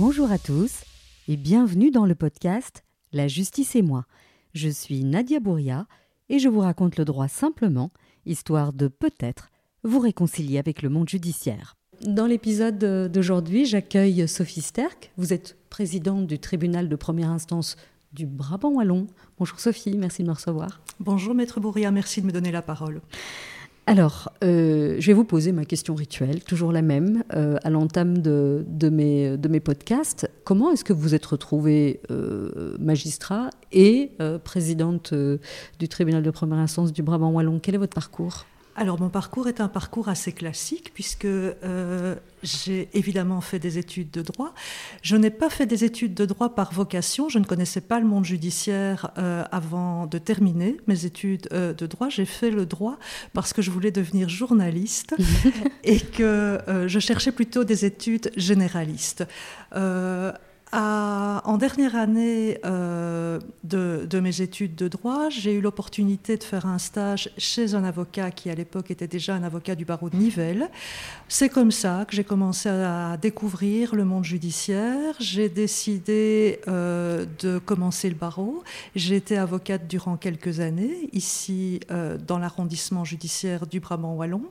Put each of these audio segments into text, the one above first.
Bonjour à tous et bienvenue dans le podcast La justice et moi. Je suis Nadia Bouria et je vous raconte le droit simplement, histoire de peut-être vous réconcilier avec le monde judiciaire. Dans l'épisode d'aujourd'hui, j'accueille Sophie Sterck. Vous êtes présidente du tribunal de première instance du Brabant Wallon. Bonjour Sophie, merci de me recevoir. Bonjour Maître Bouria, merci de me donner la parole. Alors, euh, je vais vous poser ma question rituelle, toujours la même, euh, à l'entame de, mes, podcasts. Comment est-ce que vous êtes retrouvée euh, magistrat et présidente du tribunal de première instance du Brabant Wallon? Quel est votre parcours? Alors mon parcours est un parcours assez classique puisque euh, j'ai évidemment fait des études de droit. Je n'ai pas fait des études de droit par vocation, je ne connaissais pas le monde judiciaire euh, avant de terminer mes études euh, de droit. J'ai fait le droit parce que je voulais devenir journaliste et que je cherchais plutôt des études généralistes en dernière année euh, de, mes études de droit, j'ai eu l'opportunité de faire un stage chez un avocat qui à l'époque était déjà un avocat du barreau de Nivelles. C'est comme ça que j'ai commencé à découvrir le monde judiciaire. J'ai décidé euh, de commencer le barreau. J'ai été avocate durant quelques années ici euh, dans l'arrondissement judiciaire du Brabant Wallon.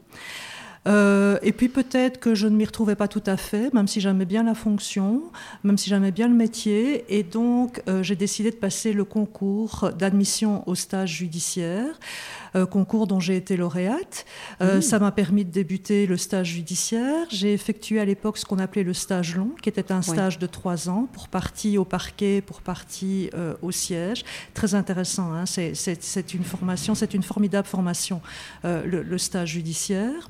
Euh, et puis peut-être que je ne m'y retrouvais pas tout à fait, même si j'aimais bien la fonction, même si j'aimais bien le métier. Et donc euh, j'ai décidé de passer le concours d'admission au stage judiciaire. Euh, concours dont j'ai été lauréate. Mmh. Ça m'a permis de débuter le stage judiciaire. J'ai effectué à l'époque ce qu'on appelait le stage long, qui était un stage de trois ans, pour partie au parquet, pour partie au siège. Très intéressant, hein. c'est une formation, c'est une formidable formation, le, stage judiciaire.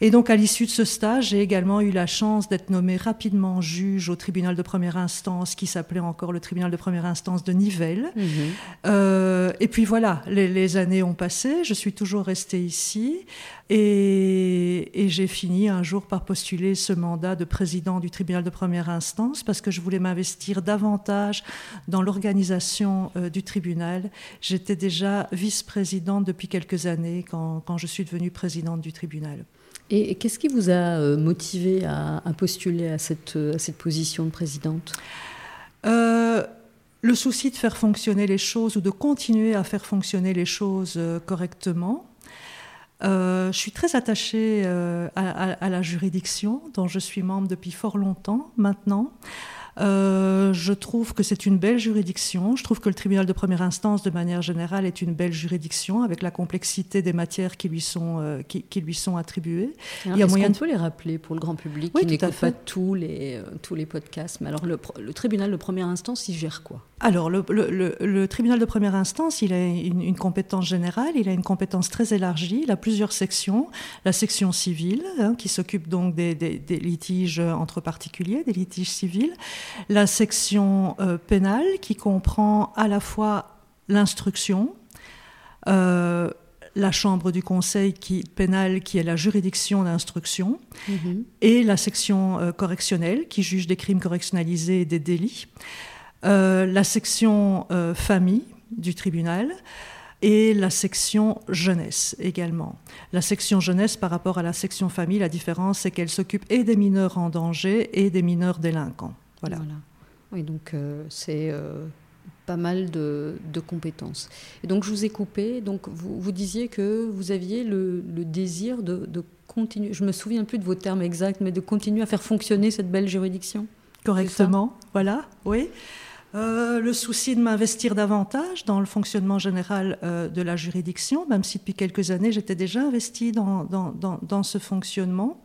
Et donc à l'issue de ce stage, j'ai également eu la chance d'être nommé rapidement juge au tribunal de première instance, qui s'appelait encore le tribunal de première instance de Nivelles. Mmh. et puis voilà, les, les années ont passé je suis toujours restée ici et, j'ai fini un jour par postuler ce mandat de président du tribunal de première instance parce que je voulais m'investir davantage dans l'organisation euh, du tribunal. J'étais déjà vice-présidente depuis quelques années quand, je suis devenue présidente du tribunal. Et qu'est-ce qui vous a euh, motivé à, postuler à cette, position de présidente? Euh, le souci de faire fonctionner les choses ou de continuer à faire fonctionner les choses euh, correctement. Euh, je suis très attachée euh, à, la juridiction, dont je suis membre depuis fort longtemps maintenant. Euh, je trouve que c'est une belle juridiction. Je trouve que le tribunal de première instance, de manière générale, est une belle juridiction avec la complexité des matières qui lui sont, euh, qui, lui sont attribuées. il y a moyen de les rappeler pour le grand public qui n'écoute pas tous les, euh, tous les podcasts? Mais alors, le, tribunal de première instance, il gère quoi? Alors, le, le, tribunal de première instance, il a une, compétence générale, il a une compétence très élargie. Il a plusieurs sections. La section civile, hein, qui s'occupe donc des, des litiges entre particuliers, des litiges civils la section euh, pénale qui comprend à la fois l'instruction, euh, la chambre du conseil qui, pénal qui est la juridiction d'instruction, mhm. et la section euh, correctionnelle qui juge des crimes correctionnalisés et des délits, la section famille du tribunal, et la section jeunesse également. La section jeunesse par rapport à la section famille, la différence c'est qu'elle s'occupe et des mineurs en danger et des mineurs délinquants. Voilà. Oui, donc euh, c'est euh, pas mal de, compétences. Et donc je vous ai coupé. Donc vous, vous disiez que vous aviez le, désir de, continuer. Je me souviens plus de vos termes exacts, mais de continuer à faire fonctionner cette belle juridiction. Correctement. Voilà. Oui. Euh, le souci de m'investir davantage dans le fonctionnement général de la juridiction, même si depuis quelques années j'étais déjà investie dans, dans, dans ce fonctionnement.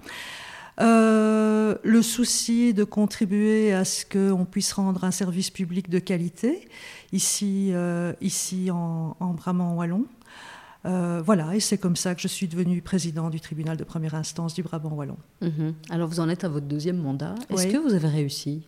Euh, le souci de contribuer à ce qu'on puisse rendre un service public de qualité ici, euh, ici en, en Brabant-Wallon. Euh, voilà, et c'est comme ça que je suis devenue président du tribunal de première instance du Brabant-Wallon. Mhm. Alors vous en êtes à votre deuxième mandat. Est-ce que vous avez réussi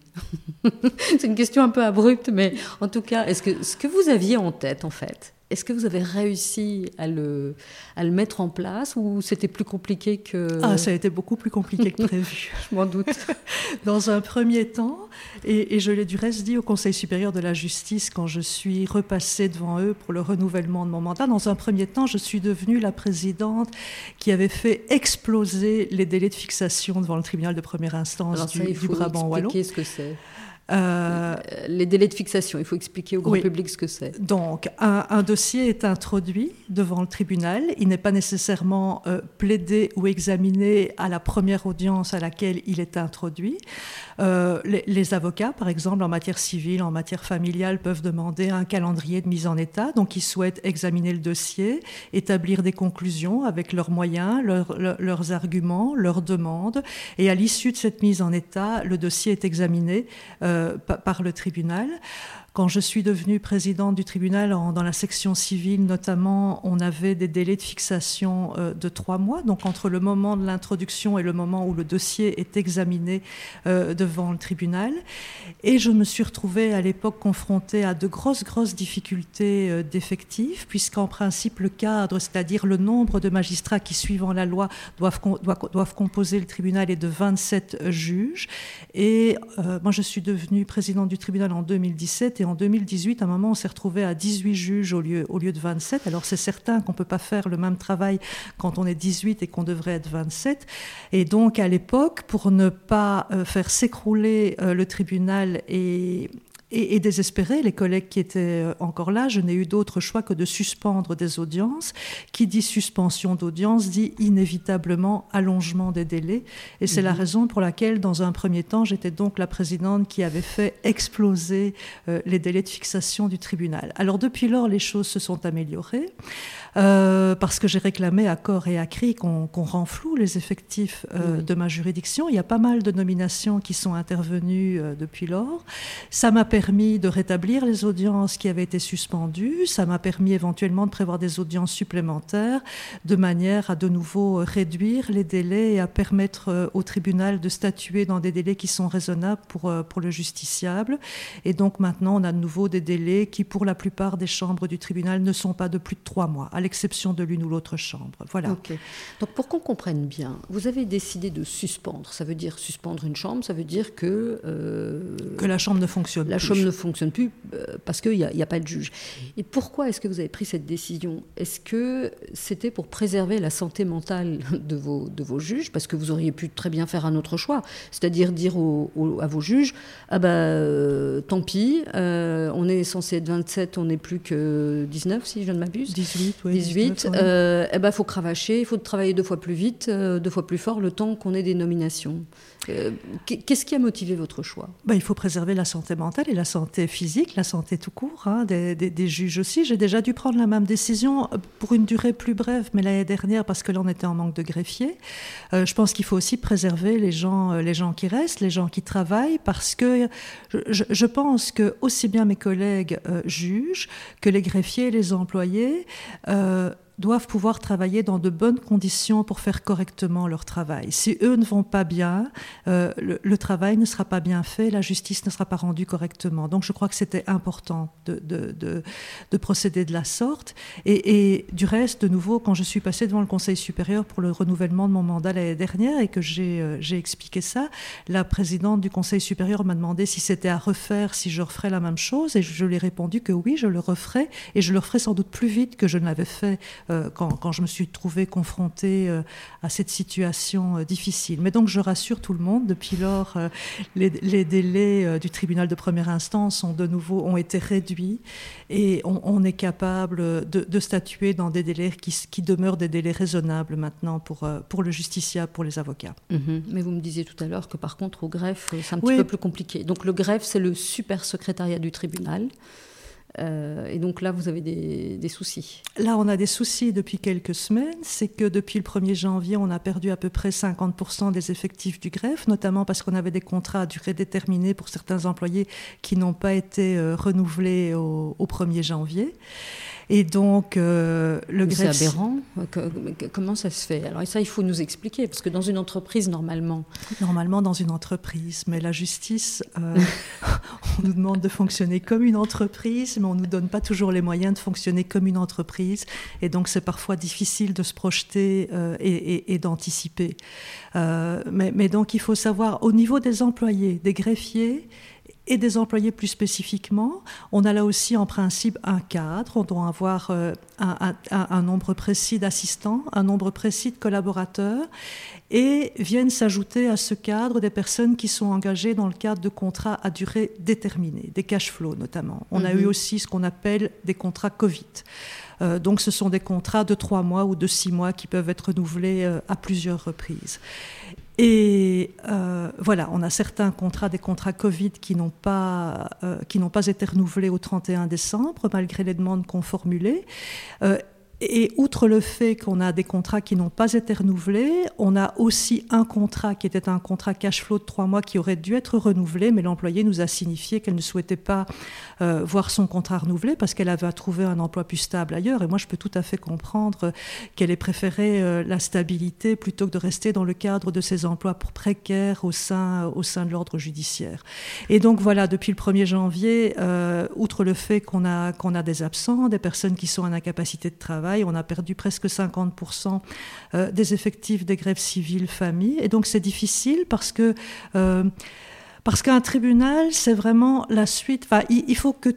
C'est une question un peu abrupte, mais en tout cas, est-ce que ce que vous aviez en tête, en fait, Est-ce que vous avez réussi à le, à le mettre en place ou c'était plus compliqué que... Ah, ça a été beaucoup plus compliqué que prévu. je m'en doute. Dans un premier temps, et, je l'ai du reste dit au Conseil supérieur de la justice quand je suis repassée devant eux pour le renouvellement de mon mandat, dans un premier temps, je suis devenue la présidente qui avait fait exploser les délais de fixation devant le tribunal de première instance du, du Brabant Wallon. ce que c'est. Euh, les délais de fixation, il faut expliquer au grand public ce que c'est. Donc, un, dossier est introduit devant le tribunal. Il n'est pas nécessairement euh, plaidé ou examiné à la première audience à laquelle il est introduit. Euh, les, avocats, par exemple, en matière civile, en matière familiale, peuvent demander un calendrier de mise en état. Donc, ils souhaitent examiner le dossier, établir des conclusions avec leurs moyens, leurs arguments, leurs demandes. Et à l'issue de cette mise en état, le dossier est examiné par le tribunal. Quand je suis devenue présidente du tribunal, dans la section civile notamment, on avait des délais de fixation euh, de trois mois. Donc entre le moment de l'introduction et le moment où le dossier est examiné euh, devant le tribunal. Et je me suis retrouvée à l'époque confrontée à de grosses, grosses difficultés euh, d'effectifs, puisqu'en principe le cadre, c'est-à-dire le nombre de magistrats qui, suivant la loi, doivent, doivent, doivent composer le tribunal est de 27 juges. Et moi, je suis devenue présidente du tribunal en 2017 en 2018, à un moment, on s'est retrouvé à 18 juges au lieu, au lieu de 27. Alors c'est certain qu'on ne peut pas faire le même travail quand on est 18 et qu'on devrait être 27. Et donc à l'époque, pour ne pas euh, faire s'écrouler euh, le tribunal et, et, désespéré, les collègues qui étaient euh, encore là, je n'ai eu d'autre choix que de suspendre des audiences. Qui dit suspension d'audience dit inévitablement allongement des délais. Et c'est la mhm. raison pour laquelle, dans un premier temps, j'étais donc la présidente qui avait fait exploser euh, les délais de fixation du tribunal. Alors depuis lors, les choses se sont améliorées. Euh, parce que j'ai réclamé à corps et à cri qu'on renfloue les effectifs de ma juridiction. Il y a pas mal de nominations qui sont intervenues depuis lors. Ça m'a permis de rétablir les audiences qui avaient été suspendues. Ça m'a permis éventuellement de prévoir des audiences supplémentaires de manière à de nouveau réduire les délais et à permettre euh, au tribunal de statuer dans des délais qui sont raisonnables pour, euh, pour le justiciable. Et donc maintenant, on a de nouveau des délais qui, pour la plupart des chambres du tribunal, ne sont pas de plus de trois mois, à l'exception de l'une ou l'autre chambre. Voilà. Donc pour qu'on comprenne bien, vous avez décidé de suspendre. Ça veut dire suspendre une chambre, ça veut dire que... Euh, que la chambre ne fonctionne la ne fonctionne plus euh, parce qu'il n'y a, pas de juge. Et pourquoi est-ce que vous avez pris cette décision? Est-ce que c'était pour préserver la santé mentale de vos, de vos juges? Parce que vous auriez pu très bien faire un autre choix, c'est-à-dire dire à vos juges Ah ben, euh, tant pis, euh, on est censé être 27, on n'est plus que 19, si je ne m'abuse. 18, oui. 18. il eh ben, faut cravacher, il faut travailler deux fois plus vite, deux fois plus fort, le temps qu'on ait des nominations. Qu'est-ce qui a motivé votre choix? Ben, Il faut préserver la santé mentale et la santé physique, la santé tout court, hein, des, juges aussi. J'ai déjà dû prendre la même décision euh, pour une durée plus brève, mais l'année dernière, parce que là, on était en manque de greffiers. Euh, je pense qu'il faut aussi préserver les gens, euh, les gens qui restent, les gens qui travaillent, parce que je, pense que aussi bien mes collègues juges que les greffiers les employés doivent pouvoir travailler dans de bonnes conditions pour faire correctement leur travail. Si eux ne vont pas bien, euh, le, travail ne sera pas bien fait, la justice ne sera pas rendue correctement. Donc je crois que c'était important de, de, de, procéder de la sorte. Et, du reste, de nouveau, quand je suis passée devant le Conseil supérieur pour le renouvellement de mon mandat l'année dernière et que j'ai euh, expliqué ça, la présidente du Conseil supérieur m'a demandé si c'était à refaire, si je referais la même chose. Et je, je lui ai répondu que oui, je le referais et je le referais sans doute plus vite que je ne l'avais fait euh, quand, je me suis trouvée confrontée euh, à cette situation euh, difficile. Mais donc je rassure tout le monde, depuis lors, les, délais du tribunal de première instance ont de nouveau ont été réduits et on, est capable de, statuer dans des délais qui, demeurent des délais raisonnables maintenant pour, pour le justiciable, pour les avocats. Mhm. Mais vous me disiez tout à l'heure que par contre au greffe, c'est un petit peu plus compliqué. Donc le greffe, c'est le super secrétariat du tribunal. Euh, et donc là, vous avez des, soucis. Là, on a des soucis depuis quelques semaines. C'est que depuis le 1er janvier, on a perdu à peu près 50% des effectifs du greffe, notamment parce qu'on avait des contrats à durée déterminée pour certains employés qui n'ont pas été euh, renouvelés au, au 1er janvier. Et donc, le greffe. C'est aberrant. Comment ça se fait? Alors, ça, il faut nous expliquer, parce que dans une entreprise, normalement. Normalement, dans une entreprise, mais la justice, on nous demande de fonctionner comme une entreprise, mais on ne nous donne pas toujours les moyens de fonctionner comme une entreprise. Et donc, c'est parfois difficile de se projeter et, et d'anticiper. mais, mais donc, il faut savoir, au niveau des employés, des greffiers, et des employés plus spécifiquement. On a là aussi en principe un cadre, on doit avoir euh, un, nombre précis d'assistants, un nombre précis de collaborateurs, et viennent s'ajouter à ce cadre des personnes qui sont engagées dans le cadre de contrats à durée déterminée, des cash flows notamment. On a mhm. eu aussi ce qu'on appelle des contrats Covid. Euh, donc ce sont des contrats de trois mois ou de six mois qui peuvent être renouvelés euh, à plusieurs reprises. Et euh, voilà, on a certains contrats, des contrats Covid qui n'ont pas, qui n'ont pas été renouvelés au 31 décembre, malgré les demandes qu'on formulait. Et outre le fait qu'on a des contrats qui n'ont pas été renouvelés, on a aussi un contrat qui était un contrat cash flow de trois mois qui aurait dû être renouvelé, mais l'employé nous a signifié qu'elle ne souhaitait pas euh, voir son contrat renouvelé parce qu'elle avait trouvé un emploi plus stable ailleurs. Et moi, je peux tout à fait comprendre qu'elle ait préféré euh, la stabilité plutôt que de rester dans le cadre de ses emplois précaires au sein, au sein de l'ordre judiciaire. Et donc voilà, depuis le 1er janvier, euh, outre le fait qu'on a, qu'on a des absents, des personnes qui sont en incapacité de travail, on a perdu presque 50% euh, des effectifs des grèves civiles familles. Et donc c'est difficile parce que... Euh, parce qu'un tribunal, c'est vraiment la suite. Il, faut que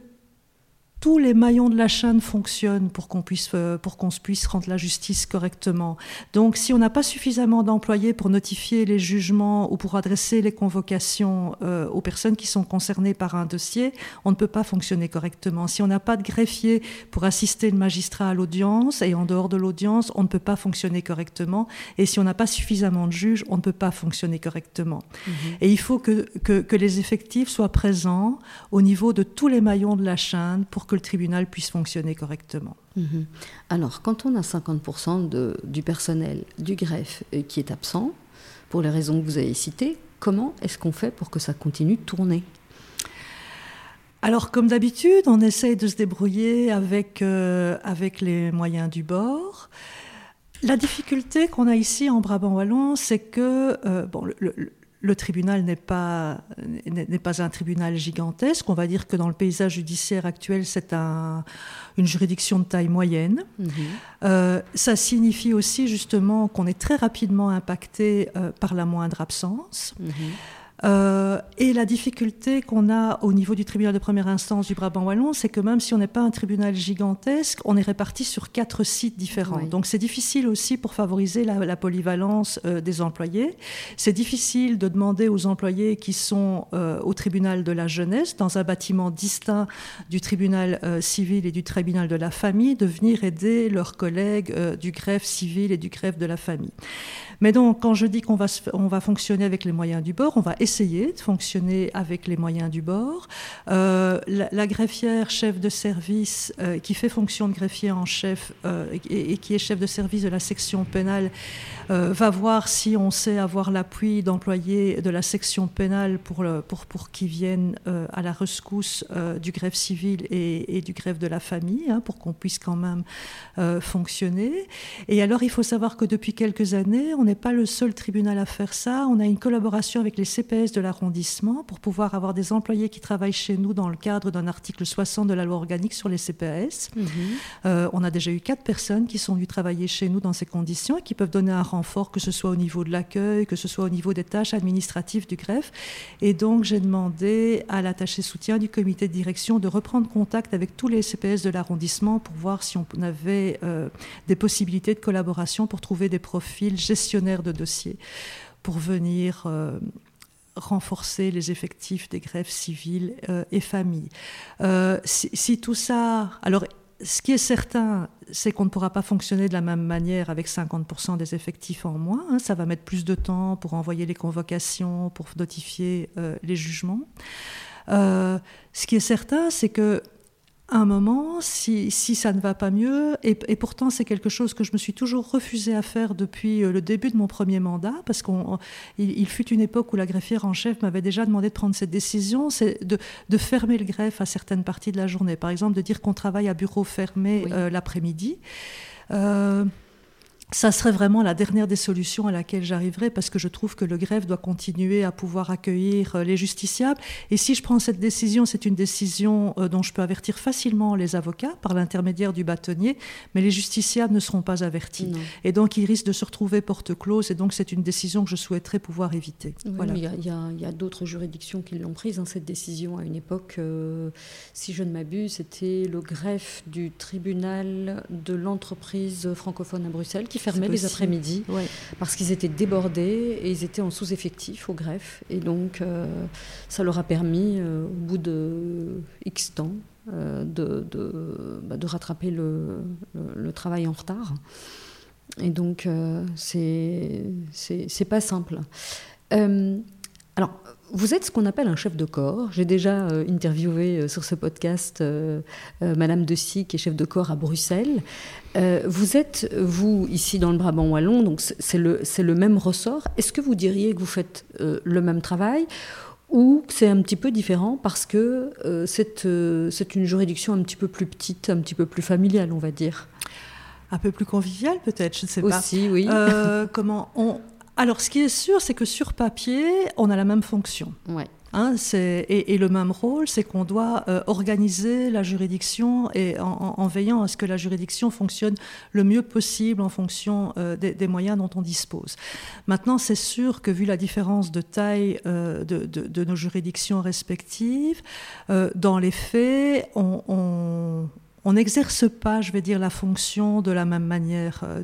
tous les maillons de la chaîne fonctionnent pour qu'on puisse, euh, pour qu'on puisse rendre la justice correctement. Donc, si on n'a pas suffisamment d'employés pour notifier les jugements ou pour adresser les convocations euh, aux personnes qui sont concernées par un dossier, on ne peut pas fonctionner correctement. Si on n'a pas de greffier pour assister le magistrat à l'audience et en dehors de l'audience, on ne peut pas fonctionner correctement. Et si on n'a pas suffisamment de juges, on ne peut pas fonctionner correctement. Mhm. Et il faut que, que, que les effectifs soient présents au niveau de tous les maillons de la chaîne pour que le tribunal puisse fonctionner correctement. Mhm. Alors, quand on a 50% de, du personnel du greffe euh, qui est absent, pour les raisons que vous avez citées, comment est-ce qu'on fait pour que ça continue de tourner? Alors, comme d'habitude, on essaye de se débrouiller avec, euh, avec les moyens du bord. La difficulté qu'on a ici en Brabant Wallon, c'est que euh, bon, le, le tribunal n'est pas, n'est pas un tribunal gigantesque. On va dire que dans le paysage judiciaire actuel, c'est un, une juridiction de taille moyenne. Mhm. Euh, ça signifie aussi justement qu'on est très rapidement impacté euh, par la moindre absence. Mhm. Euh, et la difficulté qu'on a au niveau du tribunal de première instance du Brabant Wallon, c'est que même si on n'est pas un tribunal gigantesque, on est réparti sur quatre sites différents. Donc c'est difficile aussi pour favoriser la, polyvalence euh, des employés. C'est difficile de demander aux employés qui sont euh, au tribunal de la jeunesse, dans un bâtiment distinct du tribunal civil et du tribunal de la famille, de venir aider leurs collègues du greffe civil et du greffe de la famille. Mais donc, quand je dis qu'on va, on va fonctionner avec les moyens du bord, on va essayer de fonctionner avec les moyens du bord. Euh, la, greffière chef de service euh, qui fait fonction de greffier en chef euh, et, qui est chef de service de la section pénale va voir si on sait avoir l'appui d'employés de la section pénale pour, pour, pour qu'ils viennent à la rescousse du greffe civil et, du greffe de la famille, hein, pour qu'on puisse quand même fonctionner. Et alors, il faut savoir que depuis quelques années, on n'est pas le seul tribunal à faire ça. On a une collaboration avec les CPS de l'arrondissement pour pouvoir avoir des employés qui travaillent chez nous dans le cadre d'un article 60 de la loi organique sur les CPS. Mhm. Euh, on a déjà eu quatre personnes qui sont venues travailler chez nous dans ces conditions et qui peuvent donner un renfort, que ce soit au niveau de l'accueil, que ce soit au niveau des tâches administratives du greffe. Et donc, j'ai demandé à l'attaché soutien du comité de direction de reprendre contact avec tous les CPS de l'arrondissement pour voir si on avait euh, des possibilités de collaboration pour trouver des profils gestionnaires de dossiers pour venir euh, renforcer les effectifs des greffes civiles euh, et familles. Euh, si, tout ça... Alors, ce qui est certain, c'est qu'on ne pourra pas fonctionner de la même manière avec 50% des effectifs en moins. Hein. Ça va mettre plus de temps pour envoyer les convocations, pour notifier les jugements. ce qui est certain, c'est que un moment si, si, ça ne va pas mieux. Et, pourtant, c'est quelque chose que je me suis toujours refusé à faire depuis euh, le début de mon premier mandat, parce qu'il il fut une époque où la greffière en chef m'avait déjà demandé de prendre cette décision, c'est de, de, fermer le greffe à certaines parties de la journée. Par exemple, de dire qu'on travaille à bureau fermé euh, l'après-midi. Euh, ça serait vraiment la dernière des solutions à laquelle j'arriverai parce que je trouve que le greffe doit continuer à pouvoir accueillir euh, les justiciables. Et si je prends cette décision, c'est une décision euh, dont je peux avertir facilement les avocats par l'intermédiaire du bâtonnier, mais les justiciables ne seront pas avertis. Et donc ils risquent de se retrouver porte close. Et donc c'est une décision que je souhaiterais pouvoir éviter. voilà. Il y a, d'autres juridictions qui l'ont prise, hein, cette décision à une époque. Euh, si je ne m'abuse, c'était le greffe du tribunal de l'entreprise francophone à Bruxelles qui fermaient les après-midi parce qu'ils étaient débordés et ils étaient en sous-effectif au greffe. Et donc, euh, ça leur a permis, euh, au bout de X temps, euh, de, de, bah, de, rattraper le, le, travail en retard. Et donc, c'est pas simple. alors, vous êtes ce qu'on appelle un chef de corps. J'ai déjà euh, interviewé euh, sur ce podcast euh, Madame de qui est chef de corps à Bruxelles. vous êtes, vous, ici dans le Brabant Wallon, donc c'est le, le même ressort. Est-ce que vous diriez que vous faites le même travail ou que c'est un petit peu différent parce que c'est une juridiction un petit peu plus petite, un petit peu plus familiale, on va dire? Un peu plus conviviale peut-être, je ne sais pas. Aussi, oui. comment on, alors, ce qui est sûr, c'est que sur papier, on a la même fonction. Hein, et, le même rôle, c'est qu'on doit euh, organiser la juridiction et en, veillant à ce que la juridiction fonctionne le mieux possible en fonction euh, des, moyens dont on dispose. Maintenant, c'est sûr que vu la différence de taille euh, de, nos juridictions respectives, dans les faits, on on n'exerce pas, je vais dire, la fonction de la même manière euh,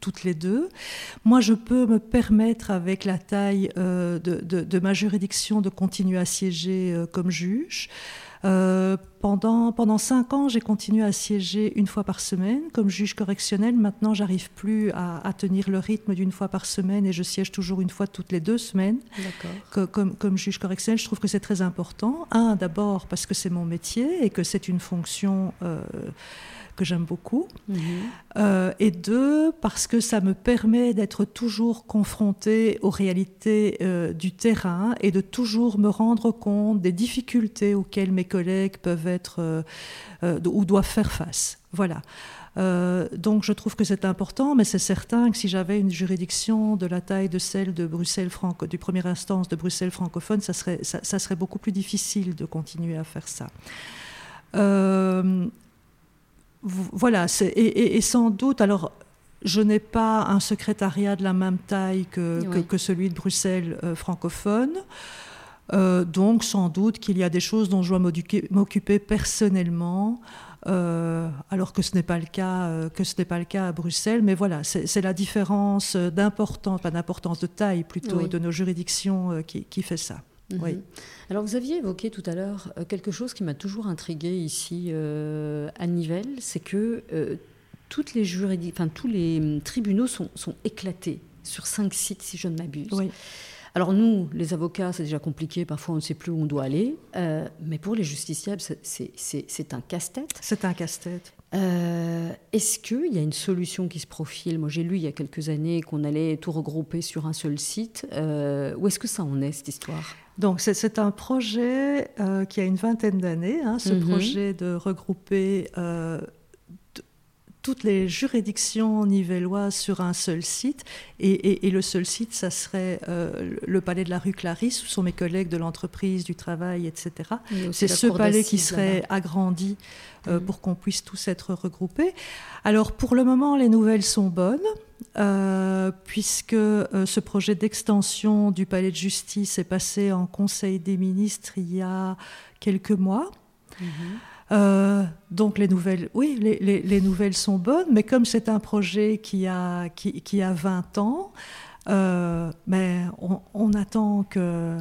toutes les deux. Moi, je peux me permettre, avec la taille euh, de, ma juridiction, de continuer à siéger euh, comme juge. Euh, pendant, pendant cinq ans, j'ai continué à siéger une fois par semaine comme juge correctionnel. Maintenant, j'arrive plus à, tenir le rythme d'une fois par semaine et je siège toujours une fois toutes les deux semaines comme, comme juge correctionnel. Je trouve que c'est très important. Un, d'abord parce que c'est mon métier et que c'est une fonction... Euh, que j'aime beaucoup. Mhm. Euh, et deux, parce que ça me permet d'être toujours confrontée aux réalités euh, du terrain et de toujours me rendre compte des difficultés auxquelles mes collègues peuvent être euh, ou doivent faire face. Voilà. donc je trouve que c'est important, mais c'est certain que si j'avais une juridiction de la taille de celle de Bruxelles franco, du première instance de Bruxelles francophone, ça serait, ça, serait beaucoup plus difficile de continuer à faire ça. Euh, voilà, et, et, sans doute, alors je n'ai pas un secrétariat de la même taille que, que, celui de Bruxelles euh, francophone. Euh, donc sans doute qu'il y a des choses dont je dois m'occuper personnellement, euh, alors que ce n'est pas le cas que ce n'est pas le cas à Bruxelles. Mais voilà, c'est la différence d'importance, pas d'importance de taille plutôt de nos juridictions qui, qui fait ça. Mhm. Oui. Alors vous aviez évoqué tout à l'heure euh, quelque chose qui m'a toujours intrigué ici euh, à Nivelles, c'est que euh, toutes les enfin, tous les hum, tribunaux sont, sont, éclatés sur cinq sites, si je ne m'abuse. Oui. Alors nous, les avocats, c'est déjà compliqué, parfois on ne sait plus où on doit aller, mais pour les justiciables, c'est un casse-tête. C'est un casse-tête. Est-ce qu'il y a une solution qui se profile? Moi j'ai lu il y a quelques années qu'on allait tout regrouper sur un seul site. où est-ce que ça en est, cette histoire? Donc c'est un projet euh, qui a une vingtaine d'années, hein, ce mhm. projet de regrouper euh, toutes les juridictions nivelloises sur un seul site. Et, le seul site, ça serait euh, le palais de la rue Clarisse, où sont mes collègues de l'entreprise, du travail, etc. C'est ce palais qui serait agrandi mhm. pour qu'on puisse tous être regroupés. Alors pour le moment, les nouvelles sont bonnes. Euh, puisque euh, ce projet d'extension du palais de justice est passé en Conseil des ministres il y a quelques mois. Mhm. Euh, donc les nouvelles, oui, les, nouvelles sont bonnes, mais comme c'est un projet qui a, qui, a 20 ans, mais on, attend que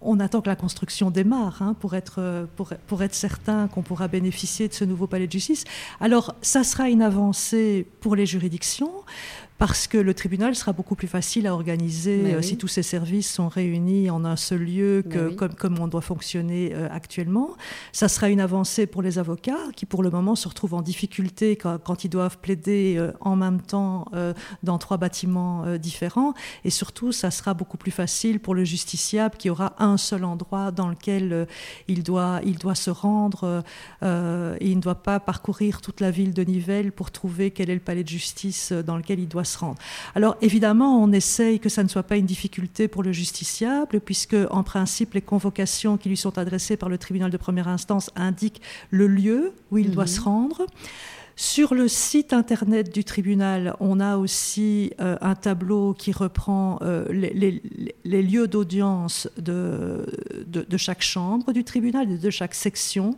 on attend que la construction démarre hein, pour, être, pour, pour, être certain qu'on pourra bénéficier de ce nouveau palais de justice. Alors, ça sera une avancée pour les juridictions, parce que le tribunal sera beaucoup plus facile à organiser si tous ces services sont réunis en un seul lieu que comme, comme, on doit fonctionner actuellement. Ça sera une avancée pour les avocats qui, pour le moment, se retrouvent en difficulté quand, quand ils doivent plaider en même temps dans trois bâtiments différents. Et surtout, ça sera beaucoup plus facile pour le justiciable qui aura un seul endroit dans lequel il, doit, il doit se rendre et il ne doit pas parcourir toute la ville de Nivelles pour trouver quel est le palais de justice dans lequel il doit se rendre. Alors évidemment, on essaye que ça ne soit pas une difficulté pour le justiciable, puisque en principe, les convocations qui lui sont adressées par le tribunal de première instance indiquent le lieu où il doit mhm. se rendre. Sur le site internet du tribunal, on a aussi euh, un tableau qui reprend euh, les, lieux d'audience de, chaque chambre du tribunal, de chaque section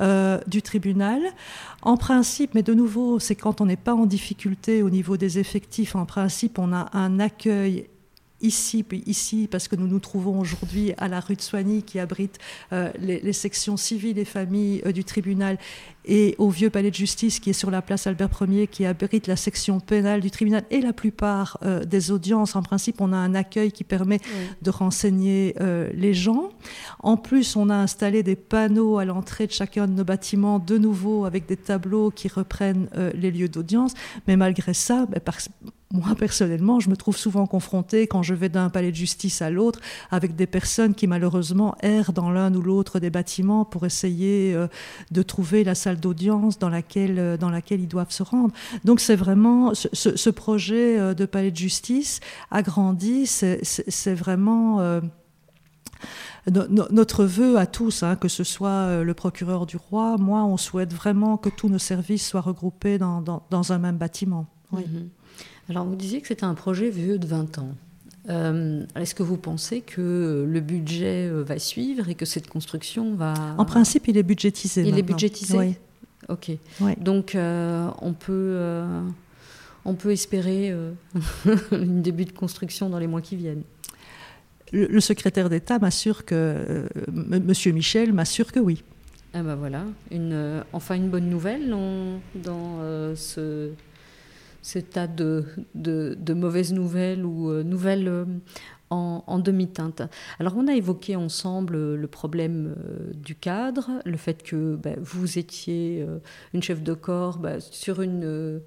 euh, du tribunal. En principe, mais de nouveau, c'est quand on n'est pas en difficulté au niveau des effectifs, en principe, on a un accueil ici, ici, parce que nous nous trouvons aujourd'hui à la rue de Soigny qui abrite les, sections civiles et familles du tribunal et au vieux palais de justice qui est sur la place Albert Ier qui abrite la section pénale du tribunal et la plupart euh, des audiences. En principe, on a un accueil qui permet de renseigner les gens. En plus, on a installé des panneaux à l'entrée de chacun de nos bâtiments, de nouveau avec des tableaux qui reprennent les lieux d'audience. Mais malgré ça, ben, moi, personnellement, je me trouve souvent confrontée, quand je vais d'un palais de justice à l'autre, avec des personnes qui, malheureusement, errent dans l'un ou l'autre des bâtiments pour essayer euh, de trouver la salle d'audience dans laquelle, euh, dans laquelle ils doivent se rendre. Donc, c'est vraiment ce, projet euh, de palais de justice agrandi, c'est vraiment. notre vœu à tous, hein, que ce soit le procureur du roi, moi, on souhaite vraiment que tous nos services soient regroupés dans, dans, un même bâtiment. Oui. Mm-hmm. Alors, vous disiez que c'était un projet vieux de 20 ans. Euh, Est-ce que vous pensez que le budget euh, va suivre et que cette construction va... En principe, il est budgétisé. Il est budgétisé Oui. Ok. Donc, euh, on, peut, euh, on peut espérer une début de construction dans les mois qui viennent. Le, secrétaire d'État m'assure que... Monsieur Michel m'assure que oui. Ah ben voilà, une, enfin une bonne nouvelle dans, dans ce cet tas de, de, mauvaises nouvelles ou euh, nouvelles euh, en, demi-teinte. Alors on a évoqué ensemble euh, le problème du cadre, le fait que bah, vous étiez une chef de corps bah, sur une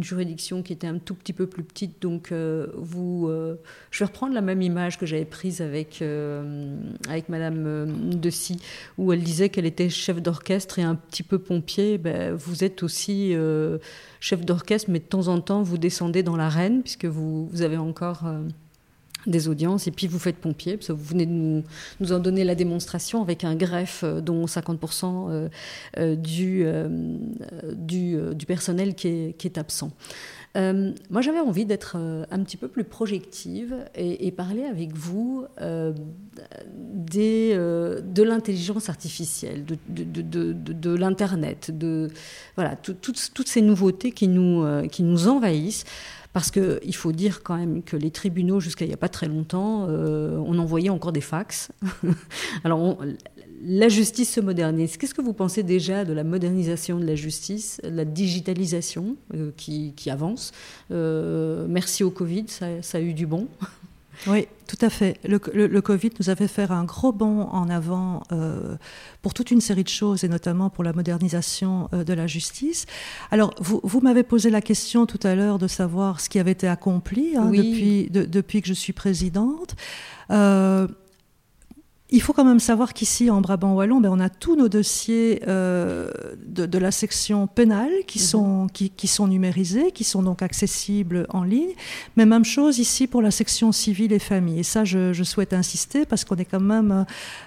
juridiction qui était un tout petit peu plus petite. Donc, euh, euh, je vais reprendre la même image que j'avais prise avec, euh, avec Madame Dessy, où elle disait qu'elle était chef d'orchestre et un petit peu pompier. Ben, vous êtes aussi chef d'orchestre, mais de temps en temps, vous descendez dans l'arène, puisque vous avez encore des audiences et puis vous faites pompier, parce que vous venez de nous, en donner la démonstration avec un greffe euh, dont 50% euh, euh, du, du, personnel qui est, qui est absent. moi, j'avais envie d'être un petit peu plus projective et, parler avec vous des, de l'intelligence artificielle, de, de l'Internet, de voilà, toutes ces nouveautés qui nous, qui nous envahissent. Parce qu'il faut dire quand même que les tribunaux, jusqu'à il n'y a pas très longtemps, euh, on envoyait encore des fax. Alors, la justice se modernise. Qu'est-ce que vous pensez déjà de la modernisation de la justice, la digitalisation euh, qui, avance? Euh, Merci au Covid, ça a eu du bon. Oui, tout à fait. Le, Covid nous avait fait un gros bond en avant euh, pour toute une série de choses, et notamment pour la modernisation euh, de la justice. Alors, vous, vous m'avez posé la question tout à l'heure de savoir ce qui avait été accompli hein, depuis, depuis que je suis présidente. Euh, il faut quand même savoir qu'ici, en Brabant Wallon, ben, on a tous nos dossiers euh, de, la section pénale qui, mhm. sont, qui, qui, sont numérisés, qui sont donc accessibles en ligne. Mais même chose ici pour la section civile et famille. Et ça, je, je souhaite insister parce qu'on est quand même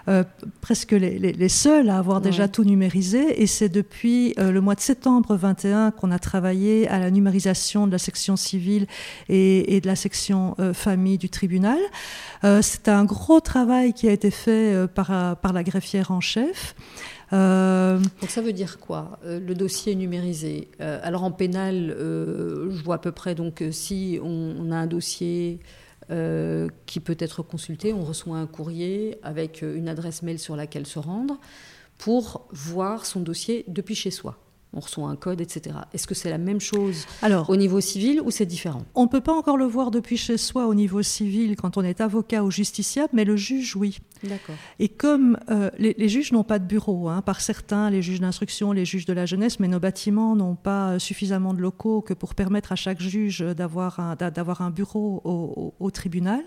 euh, presque les, les, seuls à avoir déjà tout numérisé. Et c'est depuis euh, le mois de septembre 21 qu'on a travaillé à la numérisation de la section civile et, et de la section famille du tribunal. c'est un gros travail qui a été fait euh, par, euh, par la greffière en chef. Euh, Donc ça veut dire quoi Le dossier numérisé. alors en pénal, je vois à peu près donc si on, a un dossier qui peut être consulté, on reçoit un courrier avec une adresse mail sur laquelle se rendre pour voir son dossier depuis chez soi. on reçoit un code, etc. Est-ce que c'est la même chose Alors, au niveau civil ou c'est différent? On ne peut pas encore le voir depuis chez soi au niveau civil quand on est avocat ou justiciable, mais le juge, oui. Et comme euh, les, juges n'ont pas de bureau, hein, par certains, les juges d'instruction, les juges de la jeunesse, mais nos bâtiments n'ont pas suffisamment de locaux que pour permettre à chaque juge d'avoir un, d'avoir un bureau au, tribunal.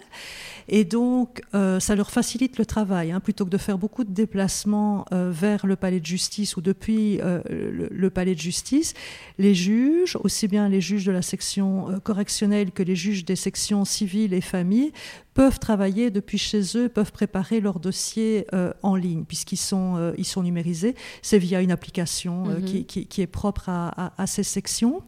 Et donc, euh, ça leur facilite le travail, hein, plutôt que de faire beaucoup de déplacements euh, vers le palais de justice ou depuis le, le palais de justice, les juges, aussi bien les juges de la section euh, correctionnelle que les juges des sections civiles et familles, peuvent travailler depuis chez eux, peuvent préparer leurs dossiers euh, en ligne, puisqu'ils sont, euh, ils sont numérisés. C'est via une application mhm. qui, est propre à, ces sections.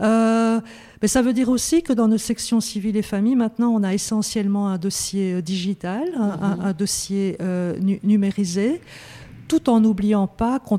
mais ça veut dire aussi que dans nos sections civiles et familles, maintenant, on a essentiellement un dossier digital, un, mhm. dossier numérisé tout en n'oubliant pas qu'on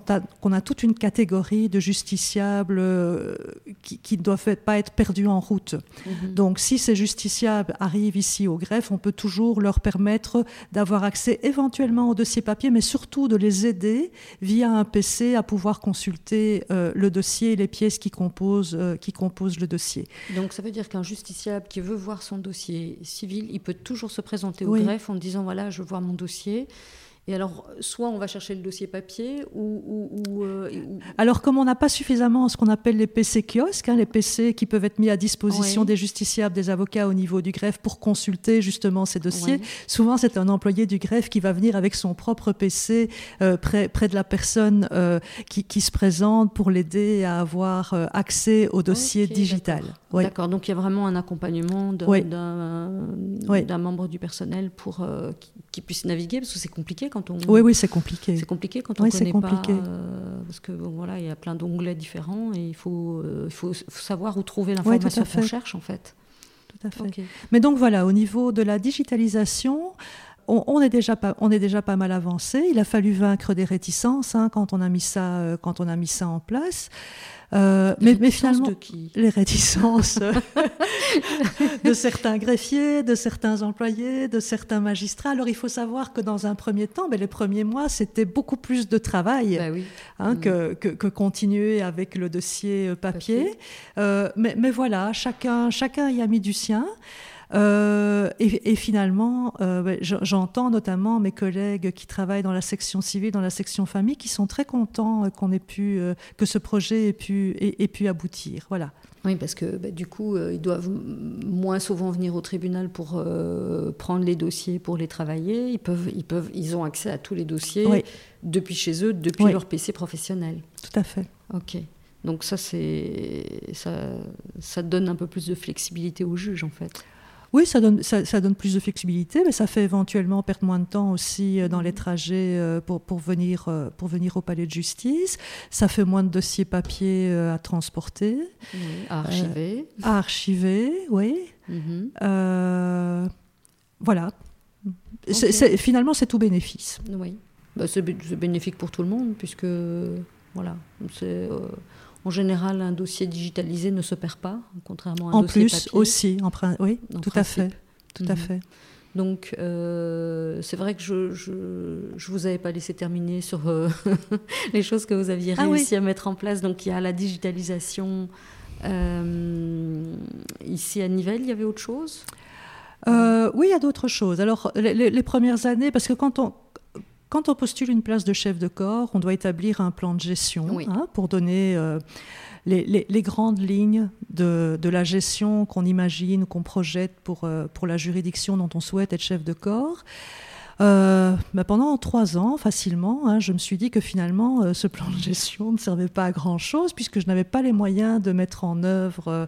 a, toute une catégorie de justiciables euh, qui ne doivent pas être perdus en route. Mhm. Donc si ces justiciables arrivent ici au greffe, on peut toujours leur permettre d'avoir accès éventuellement au dossier papier, mais surtout de les aider via un PC à pouvoir consulter euh, le dossier et les pièces qui composent, euh, qui composent le dossier. Donc ça veut dire qu'un justiciable qui veut voir son dossier civil, il peut toujours se présenter au greffe en disant voilà, je veux voir mon dossier. Et alors, soit on va chercher le dossier papier, ou... Euh, alors, comme on n'a pas suffisamment ce qu'on appelle les PC kiosques, hein, les PC qui peuvent être mis à disposition des justiciables, des avocats au niveau du greffe pour consulter justement ces dossiers, souvent c'est un employé du greffe qui va venir avec son propre PC euh, près, près, de la personne euh, qui, qui, se présente pour l'aider à avoir accès au dossier digital. D'accord, donc il y a vraiment un accompagnement d'un membre du personnel pour qu'il puisse naviguer, parce que c'est compliqué oui, oui, c'est compliqué. C'est compliqué quand on ne connaît compliqué. pas. Euh, parce que voilà, il y a plein d'onglets différents et il faut, euh, il faut, savoir où trouver l'information qu'on cherche en fait. Tout à fait. Mais donc voilà, au niveau de la digitalisation, on, est déjà pas, on est déjà pas mal avancé. Il a fallu vaincre des réticences hein, quand on a mis ça, euh, quand on a mis ça en place. Euh, mais, mais, finalement, les réticences de certains greffiers, de certains employés, de certains magistrats. Alors il faut savoir que dans un premier temps, mais les premiers mois, c'était beaucoup plus de travail bah hein, mm. que, que, continuer avec le dossier euh, papier. Euh, mais, mais, voilà, chacun, chacun y a mis du sien. Euh, et, finalement, euh, j'entends notamment mes collègues qui travaillent dans la section civile, dans la section famille, qui sont très contents qu'on ait pu, euh, que ce projet ait pu, ait, pu aboutir. Voilà. Oui, parce que bah, du coup, ils doivent moins souvent venir au tribunal pour prendre les dossiers, pour les travailler. Ils, peuvent, ils, peuvent, ils ont accès à tous les dossiers depuis chez eux, depuis leur PC professionnel. Tout à fait. Ok. Donc ça, c'est ça, ça donne un peu plus de flexibilité au juge, en fait. Oui, ça donne, ça, donne plus de flexibilité, mais ça fait éventuellement perdre moins de temps aussi euh, dans les trajets euh, pour, pour, venir, euh, pour venir au palais de justice. Ça fait moins de dossiers papier à transporter. à archiver. à archiver, oui. Mhm. voilà. finalement, c'est tout bénéfice. Oui. Bah, c'est bénéfique pour tout le monde, puisque voilà, c'est en général, un dossier digitalisé ne se perd pas, contrairement à un en dossier plus, aussi, en oui, tout à fait, tout à mhm. fait. Donc, euh, c'est vrai que je ne vous avais pas laissé terminer sur euh, les choses que vous aviez ah réussi à mettre en place. Donc, il y a la digitalisation. Euh, ici à Nivelles, il y avait autre chose? Oui, il y a d'autres choses. Alors, les, premières années, parce que quand on, quand on postule une place de chef de corps, on doit établir un plan de gestion hein, pour donner euh, les, grandes lignes de, la gestion qu'on imagine qu'on projette pour, euh, pour la juridiction dont on souhaite être chef de corps. Euh, bah, pendant trois ans, facilement, hein, je me suis dit que finalement, euh, ce plan de gestion ne servait pas à grand-chose, puisque je n'avais pas les moyens de mettre en œuvre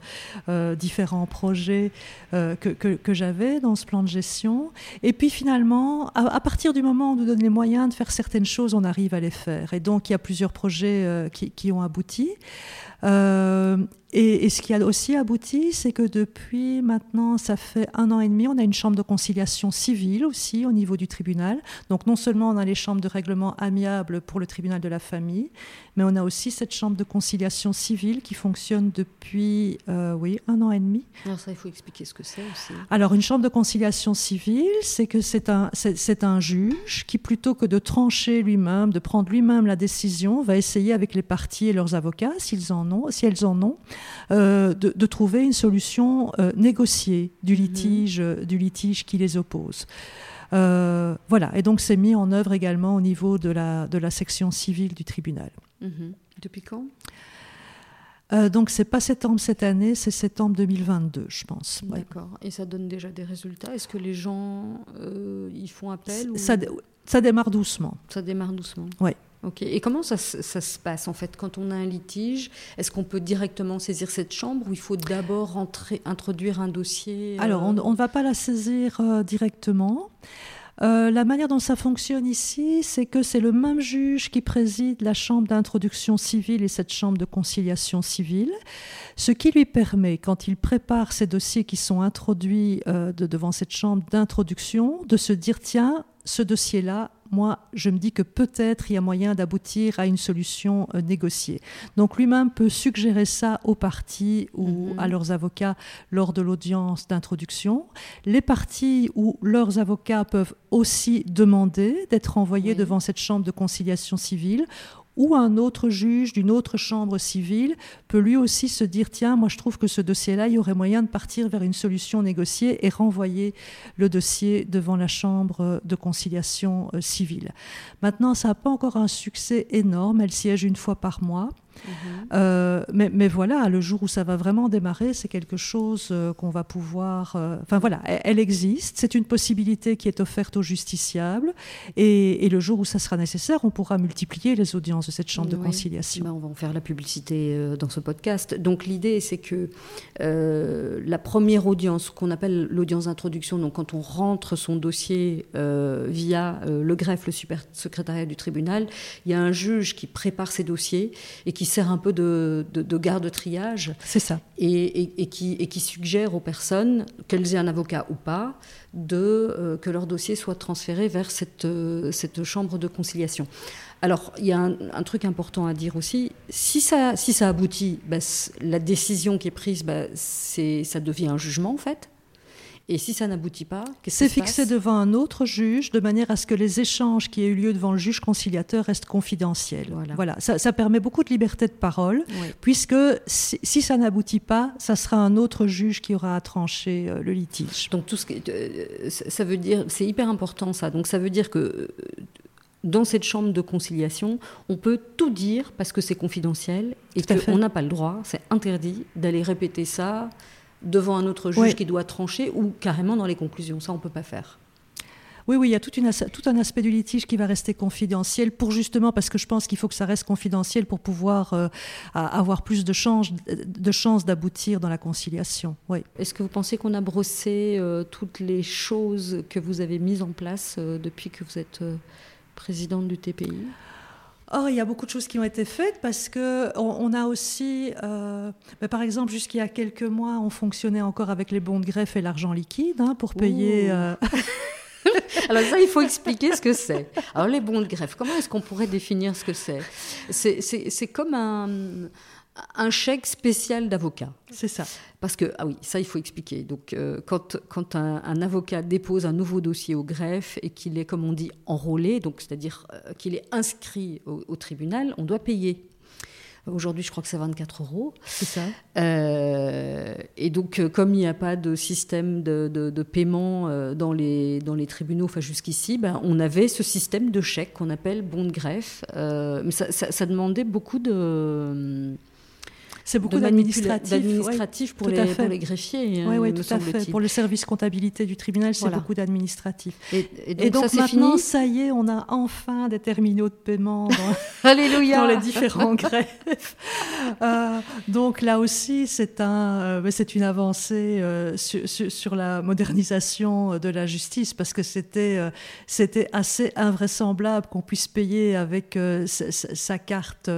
euh, différents projets que, j'avais dans ce plan de gestion. Et puis finalement, à, partir du moment où on nous donne les moyens de faire certaines choses, on arrive à les faire. Et donc, il y a plusieurs projets qui, ont abouti. Et, ce qui a aussi abouti, c'est que depuis maintenant, ça fait un an et demi, on a une chambre de conciliation civile aussi au niveau du tribunal. Donc non seulement on a les chambres de règlement amiable pour le tribunal de la famille, mais on a aussi cette chambre de conciliation civile qui fonctionne depuis, euh, oui, un an et demi. Alors ça, il faut expliquer ce que c'est aussi. Alors une chambre de conciliation civile, c'est que c'est un, c'est un juge qui, plutôt que de trancher lui-même, de prendre lui-même la décision, va essayer avec les parties et leurs avocats, s'ils en ont, si elles en ont, euh, de, trouver une solution euh, négociée du mhm. litige, du litige qui les oppose. Euh, voilà, et donc c'est mis en œuvre également au niveau de la, de la section civile du tribunal. Mhm. Depuis quand? Euh, donc c'est pas septembre cette année, c'est septembre 2022, je pense. D'accord. Et ça donne déjà des résultats? Est-ce que les gens euh, y font appel ça, ça, démarre doucement. Ça démarre doucement. Oui. Et comment ça, se passe en fait quand on a un litige? Est-ce qu'on peut directement saisir cette chambre ou il faut d'abord introduire un dossier Alors on ne va pas la saisir directement. Euh, la manière dont ça fonctionne ici, c'est que c'est le même juge qui préside la chambre d'introduction civile et cette chambre de conciliation civile, ce qui lui permet, quand il prépare ces dossiers qui sont introduits euh, devant cette chambre d'introduction, de se dire, tiens, ce dossier-là, moi, je me dis que peut-être il y a moyen d'aboutir à une solution euh, négociée. Donc lui-même peut suggérer ça aux parties ou mhm. à leurs avocats lors de l'audience d'introduction. Les parties ou leurs avocats peuvent aussi demander d'être envoyés devant cette chambre de conciliation civile ou un autre juge d'une autre chambre civile peut lui aussi se dire tiens, moi je trouve que ce dossier-là, il y aurait moyen de partir vers une solution négociée et renvoyer le dossier devant la chambre de conciliation euh, civile. Maintenant, ça n'a pas encore un succès énorme, elle siège une fois par mois. Mhm. Euh, mais, voilà, le jour où ça va vraiment démarrer, c'est quelque chose euh, qu'on va pouvoir. Euh, enfin voilà, elle, existe. C'est une possibilité qui est offerte aux justiciables. Et, le jour où ça sera nécessaire, on pourra multiplier les audiences de cette chambre de conciliation. Ben, on va en faire la publicité dans ce podcast. Donc l'idée, c'est que la première audience, qu'on appelle l'audience d'introduction, donc quand on rentre son dossier via le greffe, le super secrétariat du tribunal, il y a un juge qui prépare ses dossiers et qui sert un peu de, garde-triage. C'est ça. Et, qui, et qui suggère aux personnes, qu'elles aient un avocat ou pas, de, euh, que leur dossier soit transféré vers cette, euh, cette chambre de conciliation. Alors, il y a un, truc important à dire aussi. Si ça, si ça aboutit, bah, la décision qui est prise, bah, ça devient un jugement, en fait. Et si ça n'aboutit pas, qu'est-ce C'est fixé devant un autre juge de manière à ce que les échanges qui aient eu lieu devant le juge conciliateur restent confidentiels. Voilà, Ça, permet beaucoup de liberté de parole, puisque si, ça n'aboutit pas, ça sera un autre juge qui aura à trancher euh, le litige. Donc tout ce que, euh, ça veut dire, c'est hyper important ça. Donc ça veut dire que euh, dans cette chambre de conciliation, on peut tout dire parce que c'est confidentiel et qu'on n'a pas le droit, c'est interdit d'aller répéter ça devant un autre juge qui doit trancher ou carrément dans les conclusions. Ça, on ne peut pas faire. Oui, oui, il y a tout, un aspect du litige qui va rester confidentiel pour justement, parce que je pense qu'il faut que ça reste confidentiel pour pouvoir euh, avoir plus de chances de d'aboutir dans la conciliation. Oui. Est-ce que vous pensez qu'on a brossé euh, toutes les choses que vous avez mises en place euh, depuis que vous êtes présidente du TPI Or, il y a beaucoup de choses qui ont été faites parce que on, a aussi, euh, ben, par exemple, jusqu'il y a quelques mois, on fonctionnait encore avec les bons de greffe et l'argent liquide hein, pour payer. Euh, Alors ça, il faut expliquer ce que c'est. Alors les bons de greffe, comment est-ce qu'on pourrait définir ce que c'est C'est comme un, un chèque spécial d'avocat. C'est ça. Parce que, ah oui, ça il faut expliquer. Donc, euh, quand, quand un, avocat dépose un nouveau dossier au greffe et qu'il est, comme on dit, enrôlé, donc c'est-à-dire euh, qu'il est inscrit au, tribunal, on doit payer. Aujourd'hui, je crois que c'est 24 euros. C'est ça. Euh, et donc, comme il n'y a pas de système de, de, paiement dans, les, dans les tribunaux, enfin jusqu'ici, ben, on avait ce système de chèque qu'on appelle bon de greffe. mais ça, ça, demandait beaucoup de c'est beaucoup d'administratif pour, pour les greffiés. Oui, oui, tout à fait. Pour le service comptabilité du tribunal, c'est beaucoup d'administratif. Et, donc, maintenant, ça y est, on a enfin des terminaux de paiement dans, dans les différents greffes. Euh, donc là aussi, c'est un, euh, c'est une avancée euh, sur, la modernisation de la justice parce que c'était, c'était assez invraisemblable qu'on puisse payer avec sa, carte,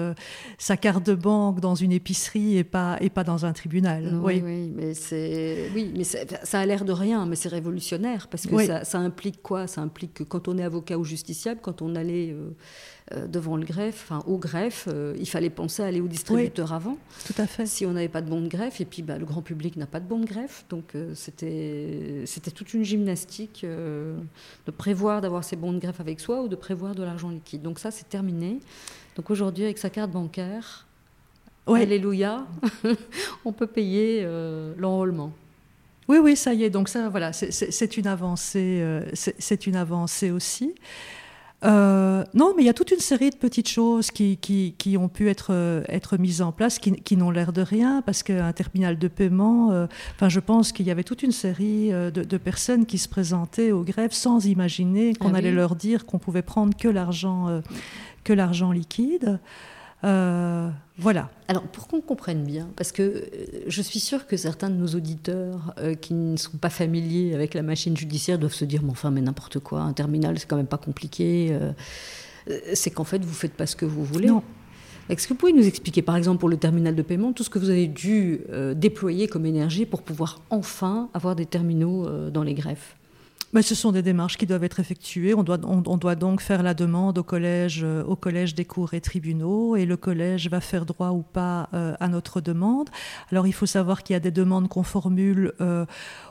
sa carte de banque dans une épicerie et pas, et pas dans un tribunal. oui. oui, mais, oui, mais ça a l'air de rien, mais c'est révolutionnaire parce que ça, ça, implique quoi? Ça implique que quand on est avocat ou justiciable, quand on allait euh, devant le greffe, enfin au greffe, euh, il fallait penser à aller au distributeur avant. Tout à fait. Si on n'avait pas de bon de greffe, et puis bah, le grand public n'a pas de bon de greffe, donc euh, c'était c'était toute une gymnastique de prévoir d'avoir ses bons de greffe avec soi ou de prévoir de l'argent liquide. Donc ça, c'est terminé. Donc aujourd'hui, avec sa carte bancaire, Alléluia, on peut payer l'enrôlement. Oui, oui, ça y est. Donc ça, voilà, c'est une avancée, c'est une avancée aussi. Euh, non, mais il y a toute une série de petites choses qui, qui, ont pu être, euh, être mises en place, qui, n'ont l'air de rien, parce qu'un terminal de paiement, euh, enfin, je pense qu'il y avait toute une série de, personnes qui se présentaient aux grèves sans imaginer qu'on ah allait leur dire qu'on pouvait prendre que l'argent que l'argent liquide. Euh, voilà. Alors, pour qu'on comprenne bien, parce que euh, je suis sûre que certains de nos auditeurs euh, qui ne sont pas familiers avec la machine judiciaire doivent se dire Mais enfin, mais n'importe quoi, un terminal, c'est quand même pas compliqué. c'est qu'en fait, vous faites pas ce que vous voulez. Non. Est-ce que vous pouvez nous expliquer, par exemple, pour le terminal de paiement, tout ce que vous avez dû déployer comme énergie pour pouvoir enfin avoir des terminaux dans les greffes? Mais ce sont des démarches qui doivent être effectuées. On doit, on, doit donc faire la demande au collège, euh, au collège des cours et tribunaux et le collège va faire droit ou pas euh, à notre demande. Alors il faut savoir qu'il y a des demandes qu'on formule euh,